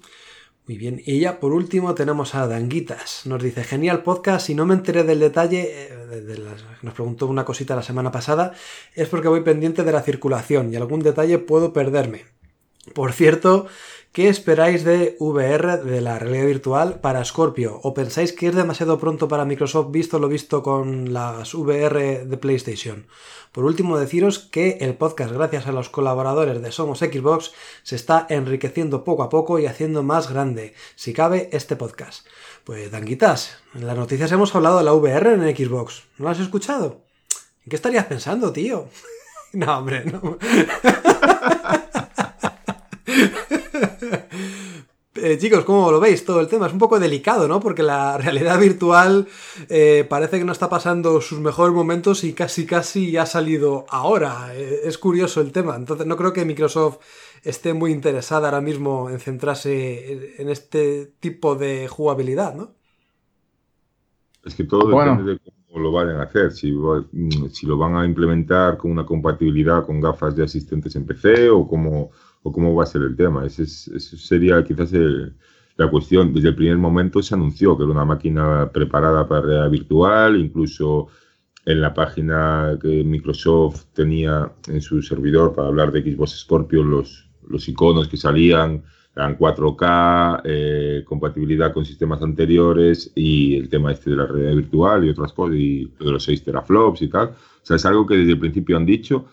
Muy bien. Y ya por último tenemos a Danguitas. Nos dice, genial podcast. Si no me enteré del detalle, eh, de las- nos preguntó una cosita la semana pasada, es porque voy pendiente de la circulación y algún detalle puedo perderme. Por cierto, ¿qué esperáis de VR, de la realidad virtual, para Scorpio? ¿O pensáis que es demasiado pronto para Microsoft visto lo visto con las VR de PlayStation? Por último, deciros que el podcast, gracias a los colaboradores de Somos Xbox, se está enriqueciendo poco a poco y haciendo más grande, si cabe, este podcast. Pues, Danguitas, en las noticias hemos hablado de la VR en Xbox. ¿No lo has escuchado? ¿En qué estarías pensando, tío? (laughs) no, hombre, no. (laughs) Eh, chicos, ¿cómo lo veis todo el tema? Es un poco delicado, ¿no? Porque la (laughs) realidad virtual eh, parece que no está pasando sus mejores momentos y casi casi ha salido ahora. Eh, es curioso el tema. Entonces no creo que Microsoft esté muy interesada ahora mismo en centrarse en, este tipo de jugabilidad, ¿no? Es que todo Bueno. depende de cómo lo vayan a hacer. Si, mm, si lo van a implementar con una compatibilidad con gafas de asistentes en PC o cómo, o cómo va a ser el tema. Ese es- sería quizás el- la cuestión. Desde el primer momento se anunció que era una máquina preparada para realidad virtual, incluso en la página que Microsoft tenía en su servidor para hablar de Xbox Scorpio, los, los iconos que salían eran 4K, eh, compatibilidad con sistemas anteriores y el tema este de la realidad virtual y otras cosas, y de los 6 teraflops y tal. O sea, es algo que desde el principio han dicho.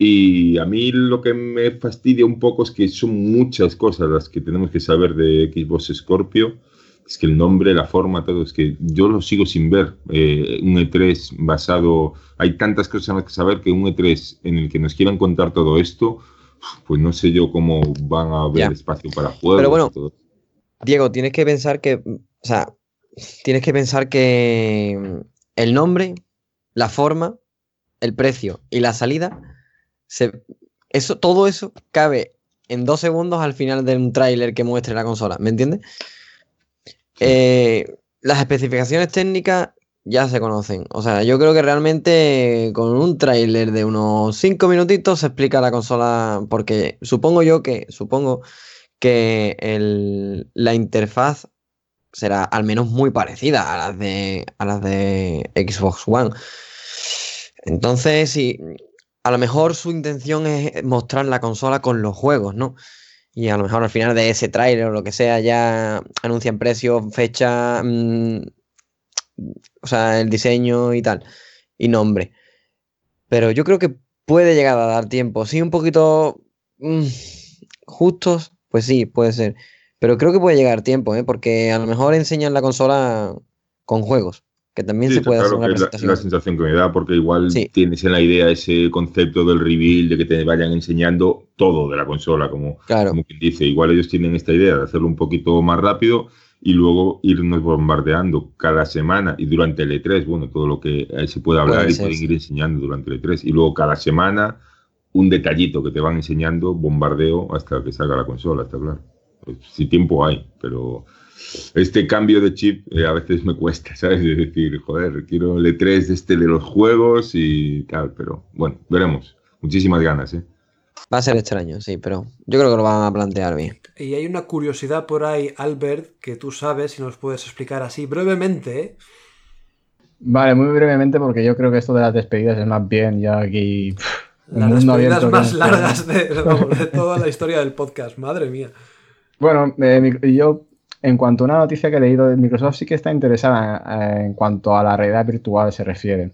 Y a mí lo que me fastidia un poco es que son muchas cosas las que tenemos que saber de Xbox Scorpio. Es que el nombre, la forma, todo, es que yo lo sigo sin ver. Eh, un E3 basado. Hay tantas cosas que saber que un E3 en el que nos quieran contar todo esto, pues no sé yo cómo van a haber Ya. espacio para juegos. Pero bueno, todo. Diego, tienes que pensar que, o sea, tienes que pensar que mm, el nombre, la forma, el precio y la salida, eso, todo eso cabe en dos segundos al final de un tráiler que muestre la consola, ¿me entiendes? Eh, las especificaciones técnicas ya se conocen. O sea, yo creo que realmente con un tráiler de unos 5 minutitos se explica la consola, porque supongo yo que, supongo que el- la interfaz será al menos muy parecida a las de, a las de Xbox One. Entonces, sí, a lo mejor su intención es mostrar la consola con los juegos, ¿no? Y a lo mejor al final de ese tráiler o lo que sea ya anuncian precio, fecha, mm, o sea, el diseño y tal, y nombre. Pero yo creo que puede llegar a dar tiempo. Sí, un poquito mm, justos, pues sí, puede ser. Pero creo que puede llegar tiempo, ¿eh? Porque a lo mejor enseñan la consola con juegos, que también Sí, se puede hacer claro una que es la, presentación. la sensación que me da, porque igual Sí. tienes en la idea ese concepto del reveal, de que te vayan enseñando todo de la consola, como, Claro, como quien dice. Igual ellos tienen esta idea de hacerlo un poquito más rápido y luego irnos bombardeando cada semana y durante el E3, bueno, todo lo que se puede hablar Puede y ser, pueden sí. ir enseñando durante el E3. Y luego cada semana un detallito que te van enseñando, bombardeo hasta que salga la consola, está claro. Pues, si tiempo hay, pero este cambio de chip eh, a veces me cuesta, (laughs) ¿sabes? De decir, joder, quiero el E3 de este de los juegos y tal, pero bueno, veremos. Muchísimas ganas, ¿eh? va a ser extraño, sí, pero yo creo que lo van a plantear bien. Y hay una curiosidad por ahí, Albert, que tú sabes y nos puedes explicar así brevemente. ¿eh? Vale, muy brevemente, porque yo creo que esto de las despedidas es más bien ya aquí. Las mundo despedidas más largas (laughs) de, toda la historia del podcast, madre mía. Bueno, eh, yo, en cuanto a una noticia que he leído, Microsoft sí que está interesada eh, en cuanto a la realidad virtual se refiere.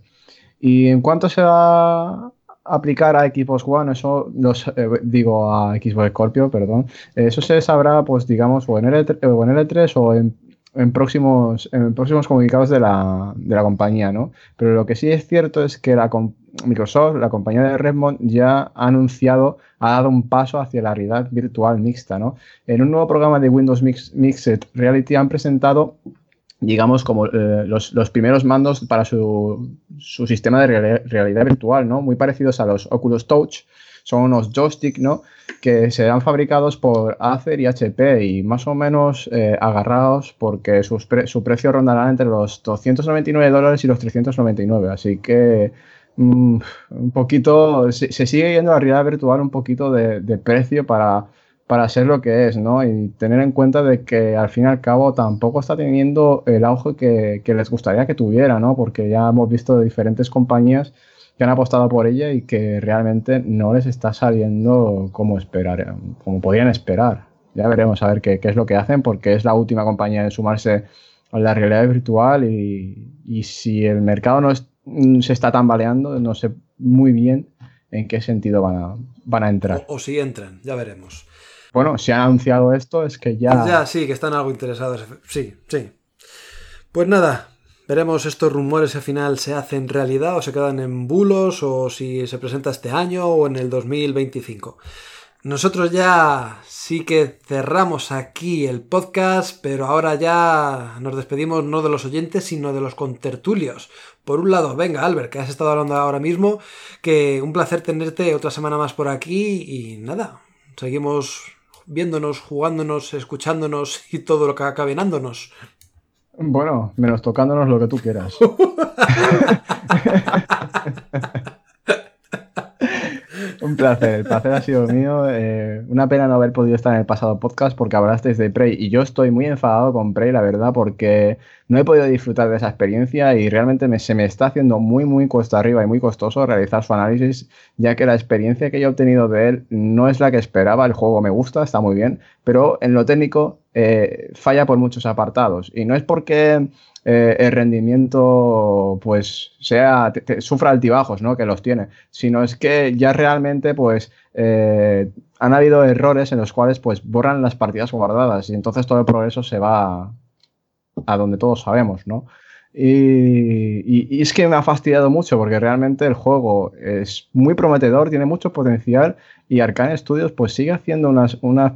Y en cuanto se va a aplicar a Xbox One, eso los, eh, digo a Xbox Scorpio, perdón, eso se sabrá, pues digamos, o en L3, o en, L3 o en, en próximos, en próximos comunicados de la, de la compañía, ¿no? Pero lo que sí es cierto es que la, Microsoft, la compañía de Redmond, ya ha anunciado, ha dado un paso hacia la realidad virtual mixta, ¿no? En un nuevo programa de Windows Mix- Mixed Reality han presentado, digamos, como eh, los, los primeros mandos para su, su sistema de reali- realidad virtual, ¿no? Muy parecidos a los Oculus Touch. Son unos joystick, ¿no? Que serán fabricados por Acer y HP y más o menos eh, agarrados porque sus pre- su precio rondará entre los 299 dólares y los 399. Así que mm, un poquito, se, sigue yendo a la realidad virtual un poquito de, de precio para, para ser lo que es, ¿no? Y tener en cuenta de que al fin y al cabo tampoco está teniendo el auge que, que les gustaría que tuviera, ¿no? Porque ya hemos visto de diferentes compañías que han apostado por ella y que realmente no les está saliendo como esperar, como podían esperar. Ya veremos a ver qué, qué es lo que hacen, porque es la última compañía en sumarse a la realidad virtual y, y si el mercado no es- se está tambaleando, no sé muy bien en qué sentido van a, van a entrar. O, o si entran, ya veremos. Bueno, si han anunciado esto es que ya... Ya, sí, que están algo interesados. Sí, sí. Pues nada, veremos estos rumores al final se hacen realidad o se quedan en bulos o si se presenta este año o en el 2025. Nosotros ya sí que cerramos aquí el podcast, pero ahora ya nos despedimos no de los oyentes, sino de los contertulios. Por un lado, venga, Albert, que has estado hablando ahora mismo, que un placer tenerte otra semana más por aquí y nada, seguimos viéndonos, jugándonos, escuchándonos y todo lo que acabe dándonos. Bueno, menos tocándonos lo que tú quieras. (laughs) Un placer, el placer ha sido mío. Eh, una pena no haber podido estar en el pasado podcast porque hablasteis de Prey y yo estoy muy enfadado con Prey, la verdad, porque no he podido disfrutar de esa experiencia y realmente me, se me está haciendo muy, muy cuesta arriba y muy costoso realizar su análisis, ya que la experiencia que yo he obtenido de él no es la que esperaba. El juego me gusta, está muy bien, pero en lo técnico eh, falla por muchos apartados. Y no es porque eh, el rendimiento pues sea sufra altibajos, ¿no? Que los tiene, sino es que ya realmente pues eh, han habido errores en los cuales pues borran las partidas guardadas y entonces todo el progreso se va a donde todos sabemos, ¿no? Y, es que me ha fastidiado mucho porque realmente el juego es muy prometedor, tiene mucho potencial y Arcane Studios pues sigue haciendo unas, unas,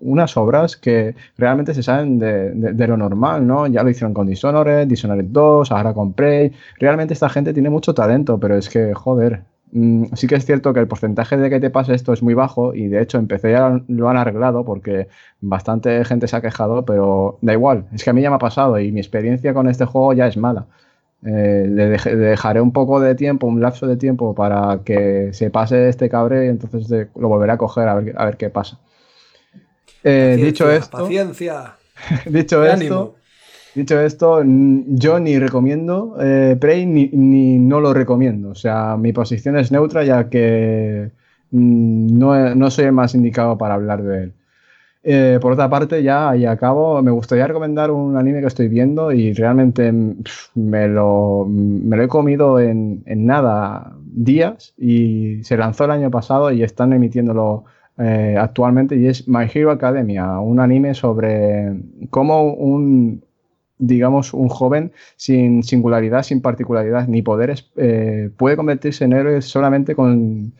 unas obras que realmente se salen de, lo normal, ¿no? Ya lo hicieron con Dishonored, Dishonored 2, ahora con Prey. Realmente esta gente tiene mucho talento, pero es que, joder, Mm, sí que es cierto que el porcentaje de que te pase esto es muy bajo y de hecho empecé ya lo han arreglado porque bastante gente se ha quejado, pero da igual, es que a mí ya me ha pasado y mi experiencia con este juego ya es mala. Eh, le, dejaré un poco de tiempo, un lapso de tiempo para que se pase este cabre y entonces lo volveré a coger a ver, a ver qué pasa. Eh, dicho esto, paciencia. (laughs) dicho esto, Dicho esto, yo ni recomiendo eh, Prey ni, no lo recomiendo. O sea, mi posición es neutra ya que mm, no, soy el más indicado para hablar de él. Eh, por otra parte, ya ahí acabo, me gustaría recomendar un anime que estoy viendo y realmente me lo, me lo he comido en, nada días y se lanzó el año pasado y están emitiéndolo eh, actualmente y es My Hero Academia, un anime sobre cómo un, digamos, un joven sin singularidad, sin particularidad ni poderes, eh, puede convertirse en héroe solamente con,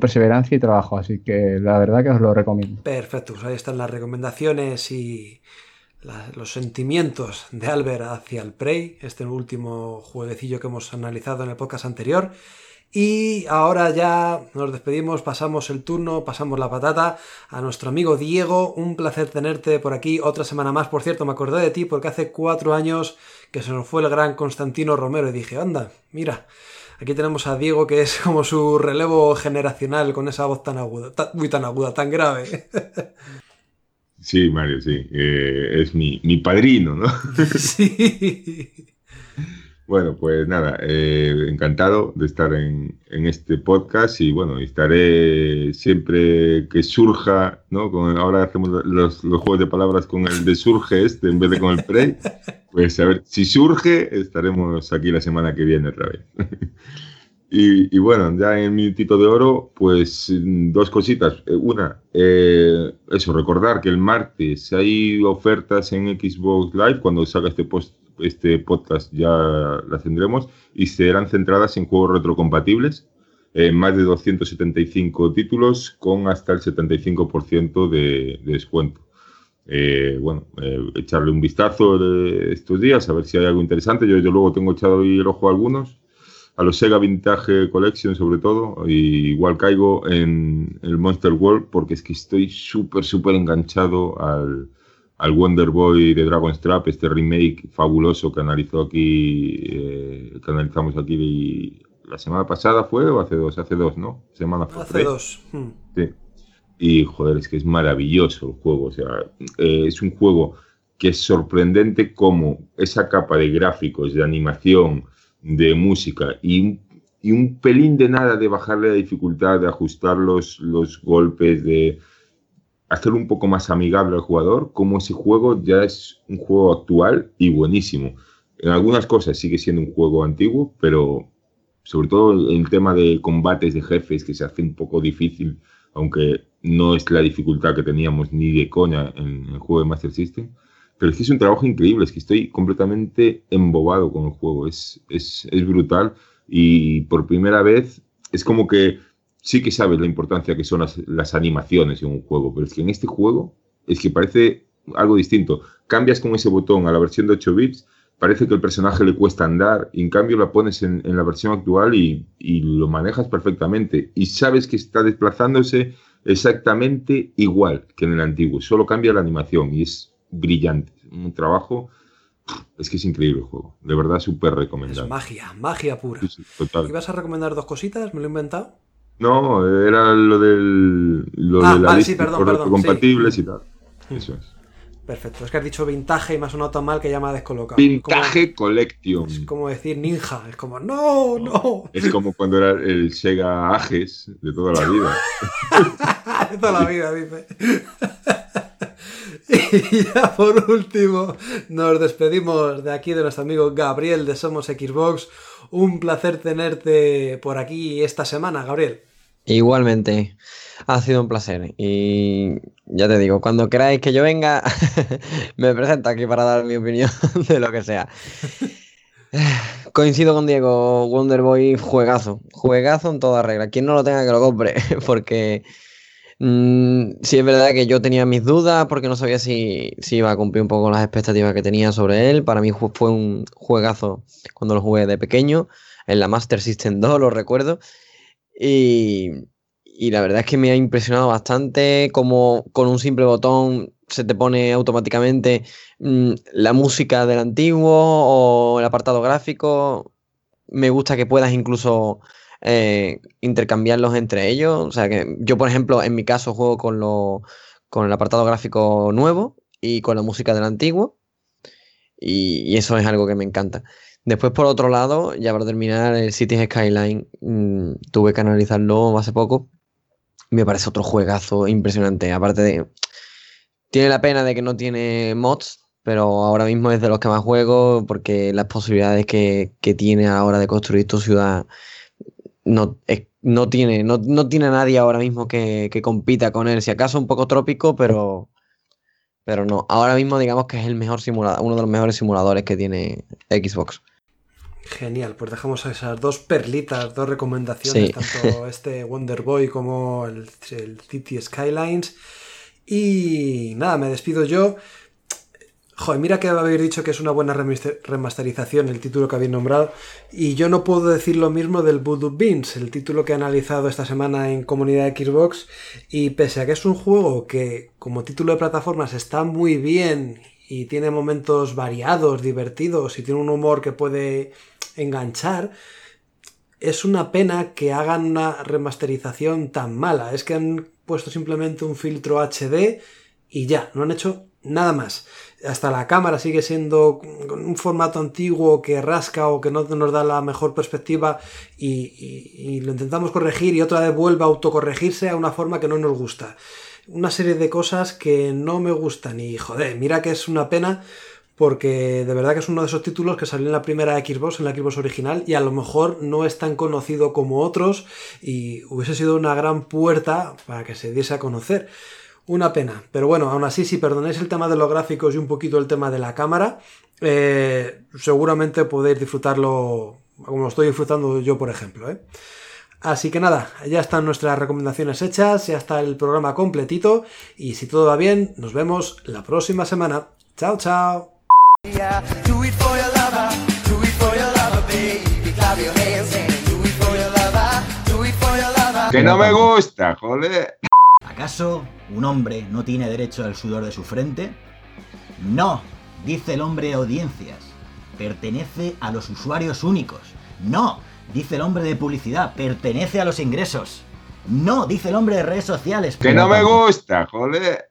perseverancia y trabajo. Así que la verdad que os lo recomiendo. Perfecto, pues ahí están las recomendaciones y los sentimientos de Albert hacia el Prey, este último jueguecillo que hemos analizado en el podcast anterior. Y ahora ya nos despedimos, pasamos el turno, pasamos la patata a nuestro amigo Diego. Un placer tenerte por aquí otra semana más. Por cierto, me acordé de ti porque hace cuatro años que se nos fue el gran Constantino Romero y dije, anda, mira, aquí tenemos a Diego que es como su relevo generacional con esa voz tan aguda, muy tan aguda, tan grave. Sí, Mario, sí. Eh, es mi, mi padrino, ¿no? (laughs) sí. Bueno, pues nada, eh, encantado de estar en, este podcast y bueno, estaré siempre que surja, ¿no? Con, ahora hacemos los, juegos de palabras con el de surge este en vez de con el pre. (laughs) Pues a ver, si surge, estaremos aquí la semana que viene otra vez. (laughs) y, bueno, ya en mi minutito de oro, pues dos cositas. Eh, una, eh, eso, recordar que el martes hay ofertas en Xbox Live cuando salga este post este podcast ya las tendremos y serán centradas en juegos retrocompatibles. en más de 275 títulos con hasta el 75% de, descuento. Eh, bueno, eh, echarle un vistazo estos días, a ver si hay algo interesante. Yo, yo luego tengo echado el ojo a algunos, a los Sega Vintage Collection sobre todo, y igual caigo en el Monster World porque es que estoy súper, súper enganchado al, al Wonder Boy de Dragon's Trap, este remake fabuloso que analizó aquí, eh, que analizamos aquí la semana pasada fue o hace dos, hace dos, ¿no? Semana hace dos. Hmm. Sí. Y joder, es que es maravilloso el juego, o sea, eh, es un juego que es sorprendente como esa capa de gráficos, de animación, de música y, y un pelín de nada de bajarle la dificultad, de ajustar los, los golpes, de hacer un poco más amigable al jugador, como ese juego ya es un juego actual y buenísimo. En algunas cosas sigue siendo un juego antiguo, pero sobre todo el tema de combates de jefes que se hace un poco difícil, aunque no es la dificultad que teníamos ni de coña en el juego de Master System. Pero es que es un trabajo increíble, es que estoy completamente embobado con el juego, es, es, es brutal y por primera vez es como que sí que sabes la importancia que son las, animaciones en un juego, pero es que en este juego es que parece algo distinto. Cambias con ese botón a la versión de 8 bits, parece que el personaje le cuesta andar, y en cambio la pones en, la versión actual y, lo manejas perfectamente. Y sabes que está desplazándose exactamente igual que en el antiguo, solo cambia la animación y es brillante. Un trabajo, es que es increíble el juego, de verdad súper recomendado. Es magia, magia pura. Sí, total. ¿Ibas a recomendar dos cositas? ¿Me lo he inventado? No, era lo del lo Ah, de la vale, lista sí, perdón, perdón, compatibles y tal. Eso es. Perfecto. Es que has dicho vintage y me ha sonado tan mal que ya me ha descolocado. Vintage Collection. Es como decir ninja. Es como, no, no. Es como cuando era el Sega Ages de toda la vida. (laughs) de toda la vida, dice. (laughs) y ya por último, nos despedimos de aquí de nuestro amigo Gabriel de Somos Xbox. Un placer tenerte por aquí esta semana, Gabriel. Igualmente, ha sido un placer. Y ya te digo, cuando queráis que yo venga, (laughs) me presento aquí para dar mi opinión (laughs) de lo que sea. (laughs) Coincido con Diego, Wonderboy, juegazo. Juegazo en toda regla. Quien no lo tenga que lo compre, porque mmm, sí es verdad que yo tenía mis dudas, porque no sabía si, si, iba a cumplir un poco las expectativas que tenía sobre él. Para mí fue un juegazo cuando lo jugué de pequeño, en la Master System (laughs) 2, lo recuerdo. Y, y, la verdad es que me ha impresionado bastante como con un simple botón se te pone automáticamente mmm, la música del antiguo o el apartado gráfico. Me gusta que puedas incluso eh, intercambiarlos entre ellos. O sea que yo, por ejemplo, en mi caso juego con, lo, con el apartado gráfico nuevo y con la música del antiguo. Y, eso es algo que me encanta. Después, por otro lado, ya para terminar, el Cities Skyline mmm, tuve que analizarlo hace poco. Me parece otro juegazo impresionante. Aparte de. Tiene la pena de que no tiene mods, pero ahora mismo es de los que más juego porque las posibilidades que, que tiene a la hora de construir tu ciudad no, es, no, tiene, no, no tiene nadie ahora mismo que, que, compita con él. Si acaso un poco trópico, pero, pero no. Ahora mismo digamos que es el mejor simulador, uno de los mejores simuladores que tiene Xbox. Genial, pues dejamos esas dos perlitas, dos recomendaciones, Sí. tanto (laughs) este Wonder Boy como el, el City Skylines. Y nada, me despido yo. Joder, mira que habéis dicho que es una buena remaster- remasterización el título que habéis nombrado. Y yo no puedo decir lo mismo del Voodoo Beans, el título que he analizado esta semana en comunidad Xbox. Y pese a que es un juego que como título de plataformas está muy bien y tiene momentos variados, divertidos y tiene un humor que puede enganchar, es una pena que hagan una remasterización tan mala. Es que han puesto simplemente un filtro HD y ya, no han hecho nada más. Hasta la cámara sigue siendo un formato antiguo que rasca o que no nos da la mejor perspectiva y, y- y lo intentamos corregir y otra vez vuelve a autocorregirse a una forma que no nos gusta. Una serie de cosas que no me gustan y joder, mira que es una pena porque de verdad que es uno de esos títulos que salió en la primera Xbox, en la Xbox original, y a lo mejor no es tan conocido como otros, y hubiese sido una gran puerta para que se diese a conocer. Una pena, pero bueno, aún así, si perdonáis el tema de los gráficos y un poquito el tema de la cámara, eh, seguramente podéis disfrutarlo como lo estoy disfrutando yo, por ejemplo. ¿eh? Así que nada, ya están nuestras recomendaciones hechas, ya está el programa completito, y si todo va bien, nos vemos la próxima semana. Chao, chao. Your lover. Que no me gusta, joder. ¿Acaso un hombre no tiene derecho al sudor de su frente? No, dice el hombre de audiencias. Pertenece a los usuarios únicos. No, dice el hombre de publicidad. Pertenece a los ingresos. No, dice el hombre de redes sociales. Que no me gusta, joder.